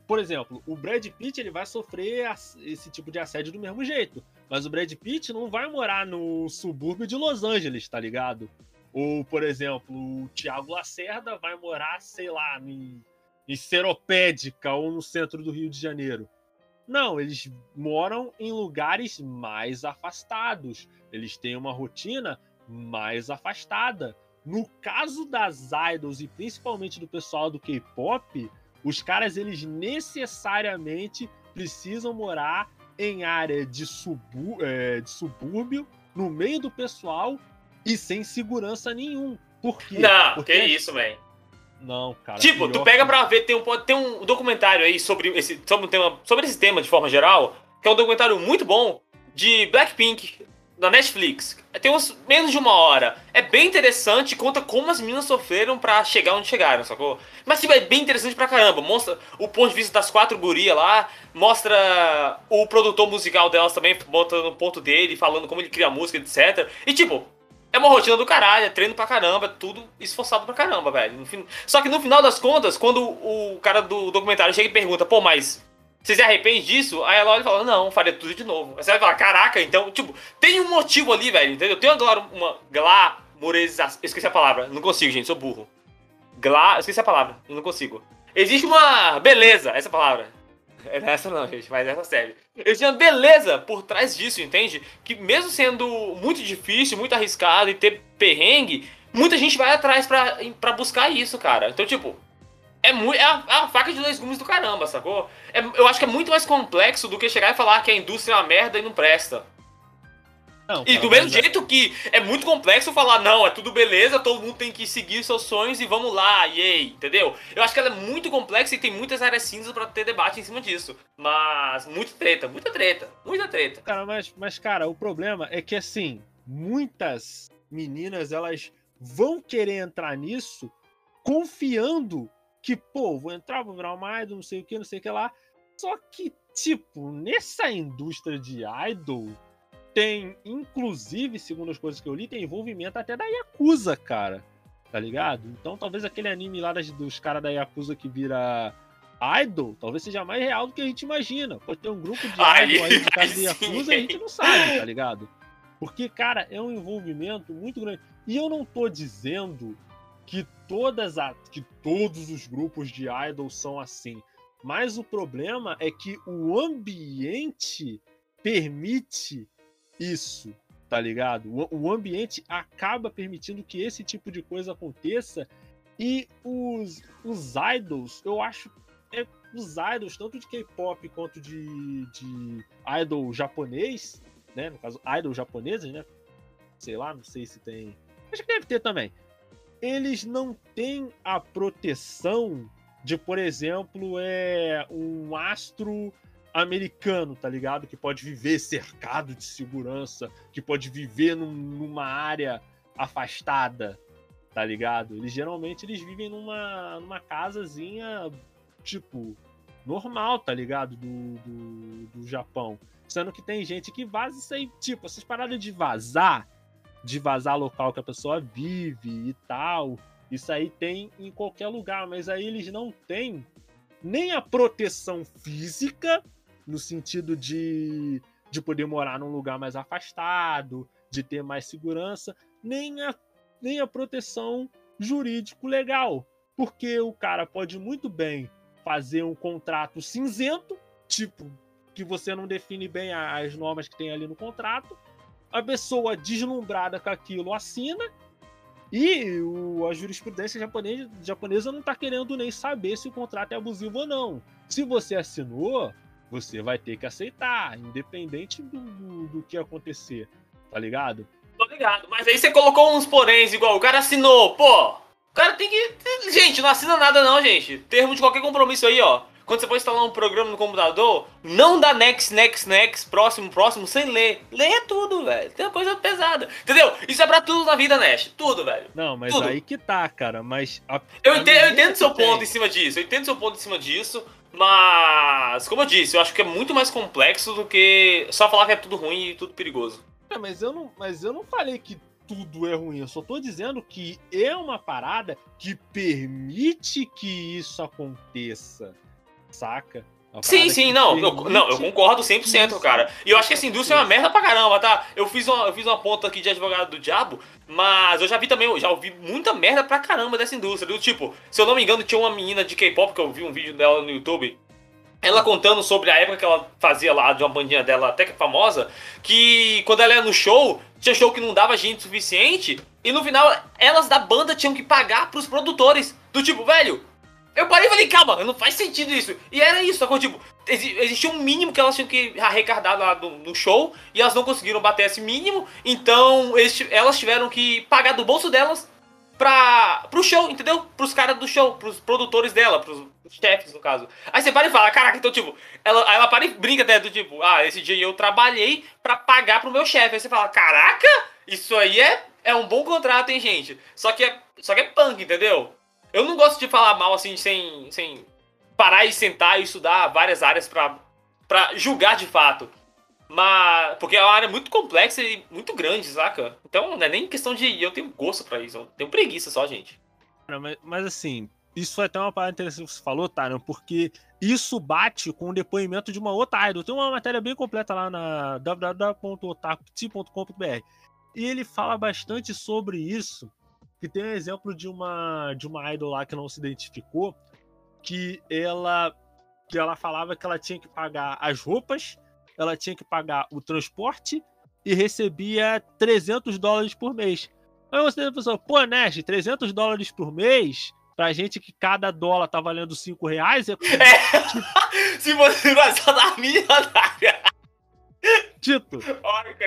Speaker 1: por exemplo, o Brad Pitt ele vai sofrer esse tipo de assédio do mesmo jeito. Mas o Brad Pitt não vai morar no subúrbio de Los Angeles, tá ligado? Ou, por exemplo, o Tiago Lacerda vai morar, sei lá, em, em Seropédica ou no centro do Rio de Janeiro. Não, eles moram em lugares mais afastados. Eles têm uma rotina mais afastada. No caso das idols e principalmente do pessoal do K-pop, os caras eles necessariamente precisam morar em área de, subú é, de subúrbio, no meio do pessoal e sem segurança nenhum. Por quê?
Speaker 2: Não,
Speaker 1: Porque...
Speaker 2: que isso, velho.
Speaker 1: Não, cara.
Speaker 2: Tipo, tu pega que... pra ver, tem um, tem um documentário aí sobre esse, sobre, um tema, sobre esse tema de forma geral, que é um documentário muito bom de Blackpink, da Netflix. Tem uns menos de uma hora. É bem interessante, conta como as meninas sofreram para chegar onde chegaram, sacou? Mas tipo, é bem interessante pra caramba. Mostra o ponto de vista das quatro gurias lá, mostra o produtor musical delas também, botando o ponto dele, falando como ele cria música, etc. E tipo, é uma rotina do caralho, é treino pra caramba, é tudo esforçado pra caramba, velho. Só que no final das contas, quando o cara do documentário chega e pergunta, pô, mas você se arrepende disso? Aí ela olha e fala, não, faria tudo de novo. Aí você vai falar, caraca, então, tipo, tem um motivo ali, velho, entendeu? Tem uma, uma glamorização. Esqueci a palavra, não consigo, gente, sou burro. Gla. Esqueci a palavra, não consigo. Existe uma beleza, essa palavra. É nessa não, gente, mas essa serve. Eles tinham beleza por trás disso, entende? Que mesmo sendo muito difícil, muito arriscado e ter perrengue, muita gente vai atrás pra buscar isso, cara. Então, tipo, é, muito, é, a, é faca de dois gumes do caramba, sacou? É, eu acho que é muito mais complexo do que chegar e falar que a indústria é uma merda e não presta. Não, e do mesmo jeito que é muito complexo falar, não, é tudo beleza, todo mundo tem que seguir seus sonhos e vamos lá, yay, entendeu? Eu acho que ela é muito complexa e tem muitas áreas cinzas para ter debate em cima disso. Mas muita treta, muita treta, muita treta.
Speaker 1: Cara, mas, mas cara, o problema é que assim, muitas meninas elas vão querer entrar nisso confiando que, pô, vou entrar, vou virar uma idol, não sei o que, não sei o que lá. Só que, tipo, nessa indústria de idol tem, inclusive, segundo as coisas que eu li, tem envolvimento até da Yakuza, cara. Tá ligado? Então talvez aquele anime lá das, dos caras da Yakuza que vira idol, talvez seja mais real do que a gente imagina. Pode ter um grupo de idol aí de casa de Yakuza e a gente não sabe, tá ligado? Porque, cara, é um envolvimento muito grande. E eu não tô dizendo que todas a, que todos os grupos de idols são assim. Mas o problema é que o ambiente permite isso, tá ligado? O, ambiente acaba permitindo que esse tipo de coisa aconteça e os, os idols, eu acho é, os idols, tanto de K-pop quanto de, de idol japonês, né? No caso, idol japoneses, né? Sei lá, não sei se tem. Acho que deve ter também. Eles não têm a proteção de, por exemplo, é um astro americano, tá ligado? Que pode viver cercado de segurança, que pode viver num, numa área afastada, tá ligado? Eles geralmente eles vivem numa, numa casazinha, tipo, normal, tá ligado? Do, do, do Japão. Sendo que tem gente que vaza isso aí, tipo, essas paradas de vazar, de vazar local que a pessoa vive e tal. Isso aí tem em qualquer lugar, mas aí eles não têm nem a proteção física, no sentido de, de poder morar num lugar mais afastado, de ter mais segurança, nem a, nem a proteção jurídico legal. Porque o cara pode muito bem fazer um contrato cinzento, tipo, que você não define bem as normas que tem ali no contrato. A pessoa deslumbrada com aquilo assina. E o, a jurisprudência japonesa, japonesa não está querendo nem saber se o contrato é abusivo ou não. Se você assinou, você vai ter que aceitar, independente do, do, do que acontecer. Tá ligado?
Speaker 2: Tô ligado. Mas aí você colocou uns poréns igual, o cara assinou, pô. O cara tem que. Gente, não assina nada não, gente. Termo de qualquer compromisso aí, ó. Quando você for instalar um programa no computador, não dá next, next, next, próximo, próximo, sem ler. Lê tudo, velho. Tem uma coisa pesada. Entendeu? Isso é pra tudo na vida, Nash. Tudo, velho.
Speaker 1: Não, mas
Speaker 2: tudo.
Speaker 1: aí que tá, cara. Mas.
Speaker 2: A, eu, entendo, eu entendo seu ponto em cima disso. Eu entendo seu ponto em cima disso. Mas, como eu disse, eu acho que é muito mais complexo do que só falar que é tudo ruim e tudo perigoso.
Speaker 1: É, mas eu não, mas eu não falei que tudo é ruim. Eu só tô dizendo que é uma parada que permite que isso aconteça. Saca?
Speaker 2: Sim, sim, não, eu, não, eu concordo 100%, isso. cara. E eu acho que essa indústria é uma merda pra caramba, tá? Eu fiz uma, eu fiz uma ponta aqui de advogado do diabo, mas eu já vi também, já ouvi muita merda pra caramba dessa indústria. Do tipo, se eu não me engano, tinha uma menina de K-pop que eu vi um vídeo dela no YouTube, ela contando sobre a época que ela fazia lá de uma bandinha dela até que famosa, que quando ela ia no show, tinha show que não dava gente suficiente, e no final elas da banda tinham que pagar pros produtores. Do tipo, velho, eu parei e falei, calma, não faz sentido isso. E era isso, que, tipo, existia um mínimo que elas tinham que arrecadar lá no, no, show e elas não conseguiram bater esse mínimo, então eles, elas tiveram que pagar do bolso delas pra, pro show, entendeu? Pros caras do show, pros produtores dela, pros chefes, no caso. Aí você para e fala, caraca, então, tipo, ela, ela para e brinca até do tipo, ah, esse dia eu trabalhei pra pagar pro meu chefe. Aí você fala, caraca, isso aí é, é um bom contrato, hein, gente? Só que é, só que é punk, entendeu? Eu não gosto de falar mal assim, sem, sem parar e sentar e estudar várias áreas pra julgar de fato. Mas. Porque é uma área muito complexa e muito grande, saca? Então não é nem questão de. Eu tenho gosto pra isso. Eu tenho preguiça só, gente.
Speaker 1: Mas, mas assim, isso é até uma parada interessante que você falou, Tyron, porque isso bate com o depoimento de uma outra idol. Tem uma matéria bem completa lá na www.otakuti.com.br. E ele fala bastante sobre isso que tem um exemplo de uma de uma idol lá que não se identificou, que ela que ela falava que ela tinha que pagar as roupas, ela tinha que pagar o transporte e recebia 300 dólares por mês. Aí você pensou, pô, Nash, 300 dólares por mês, pra gente que cada dólar tá valendo 5 reais, é...
Speaker 2: é. Se você vai só dar
Speaker 1: Tito.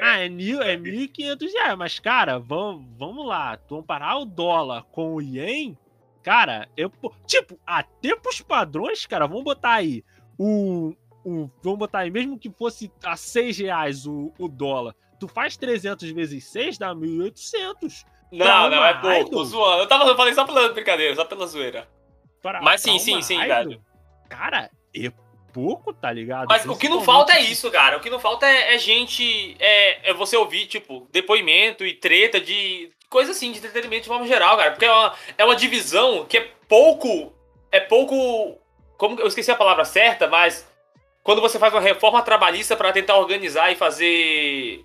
Speaker 1: Ah, é, mil, é 1.500 reais, mas, cara, vamos, vamos lá. Comparar o dólar com o ien, cara, eu, tipo, até pros padrões, cara, vamos botar aí o, o. Vamos botar aí, mesmo que fosse a 6 reais o, o dólar, tu faz 300 vezes 6, dá 1.800.
Speaker 2: Não, não, é pouco, tô zoando. Eu, tava, eu falei só pela brincadeira, só pela zoeira. Para, Mas sim, sim, sim, velho.
Speaker 1: Cara, é pouco, tá ligado?
Speaker 2: Mas o que não falta é isso, cara. O que não falta é, é gente. É, é, você ouvir, tipo, depoimento e treta de. Coisa assim, de entretenimento de forma geral, cara. Porque é uma, é uma divisão que é pouco. É pouco. Como eu esqueci a palavra certa, mas. Quando você faz uma reforma trabalhista para tentar organizar e fazer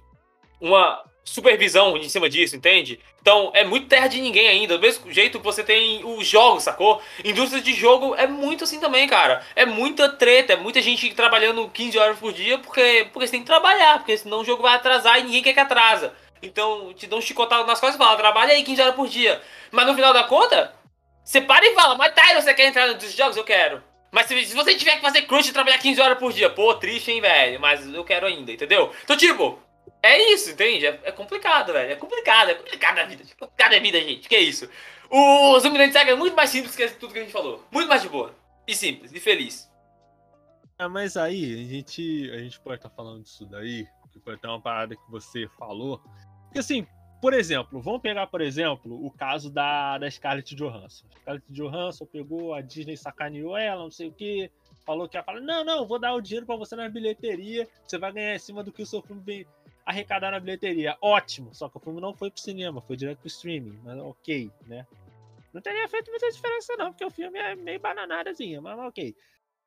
Speaker 2: uma, supervisão em cima disso, entende? Então é muito terra de ninguém ainda. Do mesmo jeito que você tem os jogos, sacou? Indústria de jogo é muito assim também, cara. É muita treta, é muita gente trabalhando 15 horas por dia porque, porque você tem que trabalhar, porque senão o jogo vai atrasar e ninguém quer que atrasa. Então te dão um chicotado nas costas e fala, trabalha aí 15 horas por dia. Mas no final da conta, você para e fala, mas Tyler, você quer entrar nos jogos? Eu quero. Mas se, se você tiver que fazer crunch e trabalhar 15 horas por dia, pô, triste, hein, velho? Mas eu quero ainda, entendeu? Então, tipo, é isso, entende? É, é, complicado, velho. É complicado, é complicado a vida. É complicado a vida, gente. Que é isso? O Zumbiland Saga é muito mais simples que tudo que a gente falou. Muito mais de boa. E simples, e feliz.
Speaker 1: Ah, mas aí, a gente, a gente pode estar tá falando disso daí, que até uma parada que você falou. Porque assim, por exemplo, vamos pegar, por exemplo, o caso da, da Scarlett Johansson. Scarlett Johansson pegou, a Disney sacaneou ela, não sei o que, falou que ia falar, não, não, vou dar o dinheiro para você na bilheteria, você vai ganhar em cima do que o seu filme vem arrecadar na bilheteria. Ótimo, só que o filme não foi pro cinema, foi direto pro streaming, mas ok, né? Não teria feito muita diferença não, porque o filme é meio bananadazinha, mas ok.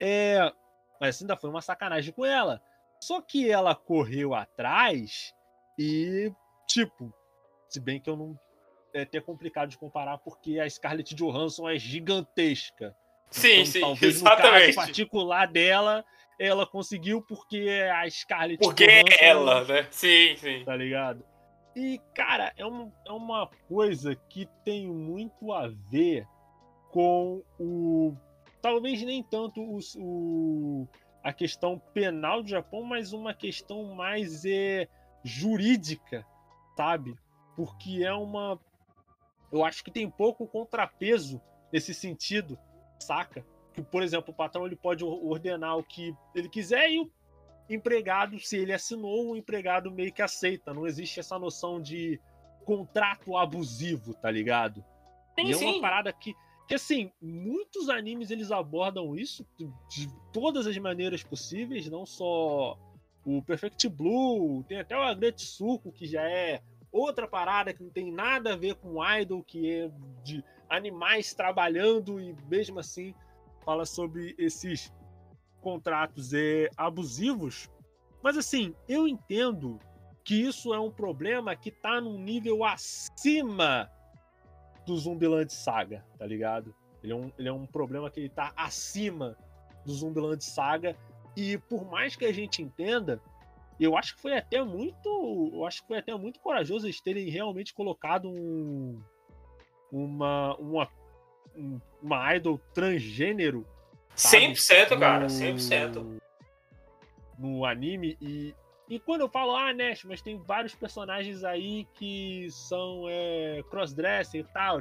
Speaker 1: É, mas ainda foi uma sacanagem com ela. Só que ela correu atrás e, tipo, se bem que eu não. É até complicado de comparar porque a Scarlett Johansson é gigantesca.
Speaker 2: Sim, então, sim, talvez exatamente.
Speaker 1: No caso particular dela, ela conseguiu porque a Scarlett
Speaker 2: Porque Johansson, ela, né? Sim, sim.
Speaker 1: Tá ligado? E, cara, é, um, é uma coisa que tem muito a ver com o. Talvez nem tanto o, o a questão penal do Japão, mas uma questão mais é, jurídica, sabe? Porque é uma. Eu acho que tem pouco contrapeso nesse sentido, saca? Que, por exemplo, o patrão ele pode ordenar o que ele quiser e o empregado, se ele assinou, o empregado meio que aceita. Não existe essa noção de contrato abusivo, tá ligado? Sim, e é uma sim. parada que que assim, muitos animes eles abordam isso de todas as maneiras possíveis, não só o Perfect Blue, tem até o Agretsuko, que já é outra parada que não tem nada a ver com idol, que é de animais trabalhando e mesmo assim fala sobre esses contratos é, abusivos. Mas assim, eu entendo que isso é um problema que está num nível acima do Zumbiland Saga, tá ligado? Ele é um, ele é um problema que ele tá acima do Zumbiland Saga. E por mais que a gente entenda, eu acho que foi até muito. Eu acho que foi até muito corajoso eles terem realmente colocado um, uma, uma, uma idol transgênero.
Speaker 2: Sabe? 100%, cara, 100%.
Speaker 1: No anime. E, e quando eu falo, ah, Nash, mas tem vários personagens aí que são é, crossdresser e tal.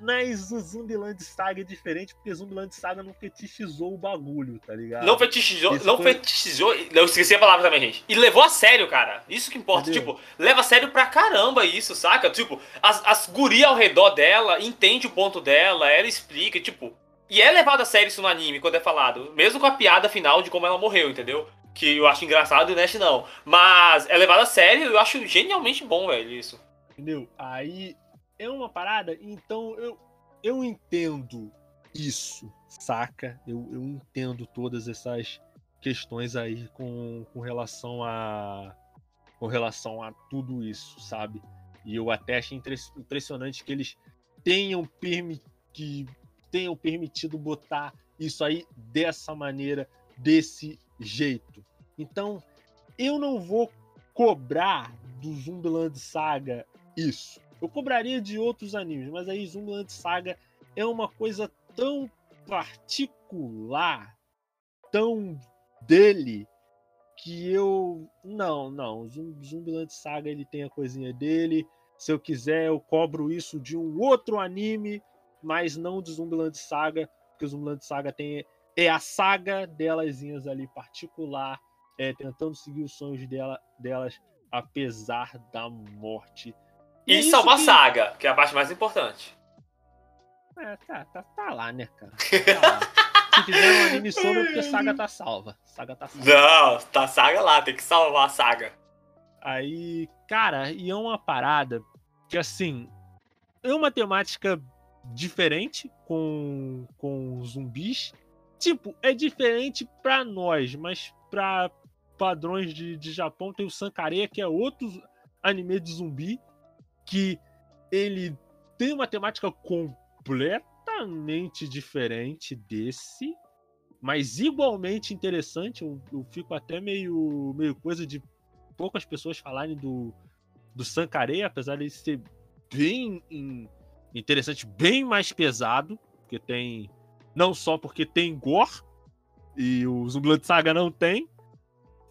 Speaker 1: Mas o Zumbiland Saga é diferente, porque Zumbiland Saga não fetichizou o bagulho, tá ligado?
Speaker 2: Não fetichizou, Isso não foi... fetichizou. Eu esqueci a palavra também, gente. E levou a sério, cara. Isso que importa. Entendeu? Tipo, leva a sério pra caramba isso, saca? Tipo, as, as gurias ao redor dela entende o ponto dela, ela explica, tipo. E é levado a sério isso no anime quando é falado. Mesmo com a piada final de como ela morreu, entendeu? que eu acho engraçado e o Nash não. Mas é levado a sério eu acho genialmente bom, velho, isso.
Speaker 1: Entendeu? Aí é uma parada, então eu, eu entendo isso, saca? Eu, eu entendo todas essas questões aí com, com relação a com relação a tudo isso, sabe? E eu até achei impressionante que eles tenham, permi que tenham permitido botar isso aí dessa maneira, desse jeito. Então, eu não vou cobrar do Zumbiland Saga isso. Eu cobraria de outros animes, mas aí Zumbiland Saga é uma coisa tão particular, tão dele, que eu. Não, não. Zumbiland Saga ele tem a coisinha dele. Se eu quiser, eu cobro isso de um outro anime, mas não de Zumbiland Saga, porque o Zumbiland Saga tem. É a saga delasinhas ali particular é, tentando seguir os sonhos dela, delas, apesar da morte.
Speaker 2: E, e salvar que... a saga, que é a parte mais importante.
Speaker 1: É, tá, tá, tá lá, né, cara? Tá lá. Se fizer um anime sobre, porque Saga tá salva. Saga tá salva.
Speaker 2: Não, tá Saga lá, tem que salvar a Saga.
Speaker 1: Aí, cara, e é uma parada que, assim, é uma temática diferente com, com zumbis. Tipo, é diferente pra nós, mas pra, padrões de, de Japão, tem o Sankareya, que é outro anime de zumbi que ele tem uma temática completamente diferente desse, mas igualmente interessante. Eu, eu fico até meio, meio coisa de poucas pessoas falarem do, do Sankare, apesar de ser bem interessante, bem mais pesado, porque tem não só porque tem gore e o Zumbiland Saga não tem.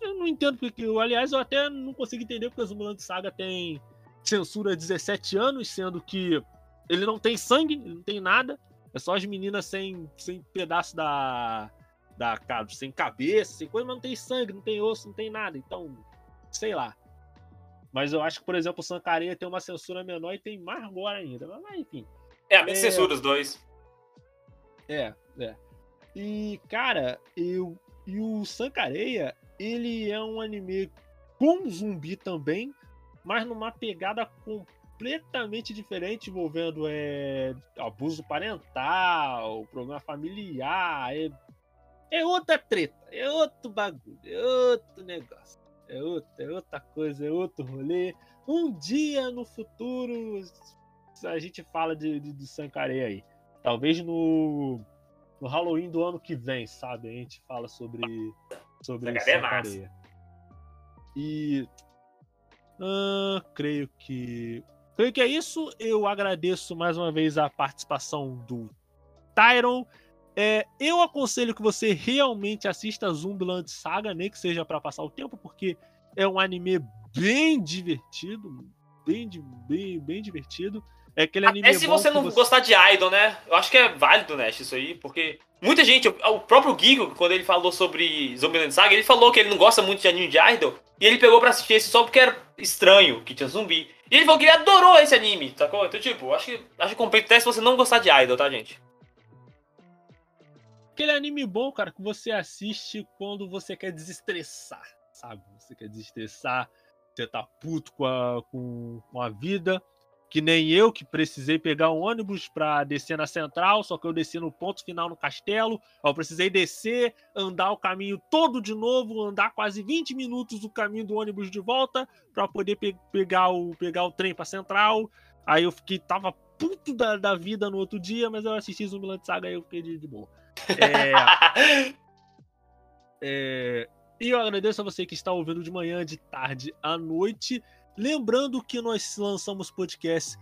Speaker 1: Eu não entendo porque, aliás, eu até não consigo entender porque o Zumbiland Saga tem censura 17 anos, sendo que ele não tem sangue, ele não tem nada. É só as meninas sem, sem pedaço da, da. sem cabeça, sem coisa, mas não tem sangue, não tem osso, não tem nada. Então, sei lá. Mas eu acho que, por exemplo, o Sancareia tem uma censura menor e tem mais agora ainda. Mas, enfim.
Speaker 2: É, a mesma é... censura os dois.
Speaker 1: É, é. E, cara, eu, e o Sankareia, ele é um anime com zumbi também, mas numa pegada completamente diferente, envolvendo é, abuso parental, problema familiar, é, é outra treta, é outro bagulho, é outro negócio, é, outro, é outra coisa, é outro rolê. Um dia no futuro a gente fala de, de, de Sankare aí. Talvez no, no Halloween do ano que vem, sabe? A gente fala sobre, sobre
Speaker 2: Sankare. É
Speaker 1: e Uh, creio que. Creio que é isso. Eu agradeço mais uma vez a participação do Tyron. É, eu aconselho que você realmente assista Zombieland Saga, nem que seja para passar o tempo, porque é um anime bem divertido, bem, bem, bem divertido. É aquele anime.
Speaker 2: É se você não você... gostar de Idol, né? Eu acho que é válido, né, isso aí, porque muita gente, o próprio Gigo, quando ele falou sobre Zombieland Saga, ele falou que ele não gosta muito de anime de Idol, e ele pegou pra assistir esse só porque era estranho, que tinha zumbi. E ele falou que ele adorou esse anime, sacou? Então, tipo, acho que, acho que compensa até se você não gostar de Idol, tá, gente?
Speaker 1: Aquele anime bom, cara, que você assiste quando você quer desestressar, sabe? Você quer desestressar, você tá puto com a, com, com a vida que nem eu, que precisei pegar um ônibus para descer na central, só que eu desci no ponto final no castelo. Eu precisei descer, andar o caminho todo de novo, andar quase 20 minutos o caminho do ônibus de volta para poder pe pegar, o, pegar o trem para central. Aí eu fiquei, tava puto da, da vida no outro dia, mas eu assisti Zumbiland Saga e eu fiquei de, de boa. É, é, e eu agradeço a você que está ouvindo de manhã, de tarde, à noite. Lembrando que nós lançamos podcast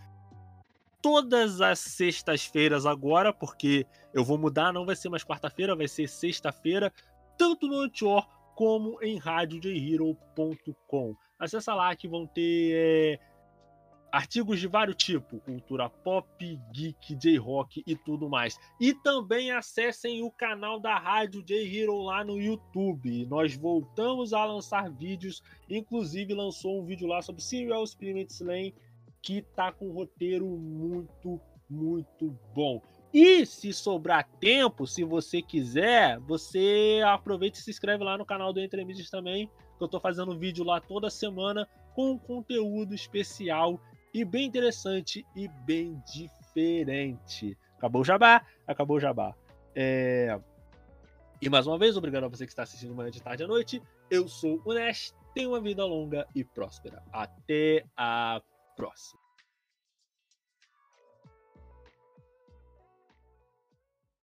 Speaker 1: todas as sextas-feiras agora, porque eu vou mudar, não vai ser mais quarta-feira, vai ser sexta-feira, tanto no Antior como em radiojhero.com. Acesse lá que vão ter é, artigos de vários tipos, cultura pop, geek, J-rock e tudo mais. E também acessem o canal da Rádio J-Hero lá no YouTube. Nós voltamos a lançar vídeos, inclusive lançou um vídeo lá sobre Serial Experiment Lane que tá com um roteiro muito, muito bom. E se sobrar tempo, se você quiser, você aproveita e se inscreve lá no canal do Entre Mídias também, que eu tô fazendo vídeo lá toda semana com conteúdo especial e bem interessante e bem diferente. Acabou o jabá, acabou o jabá. É... E mais uma vez, obrigado a você que está assistindo manhã de tarde à noite. Eu sou o Nash, tenha uma vida longa e próspera. Até a próxima.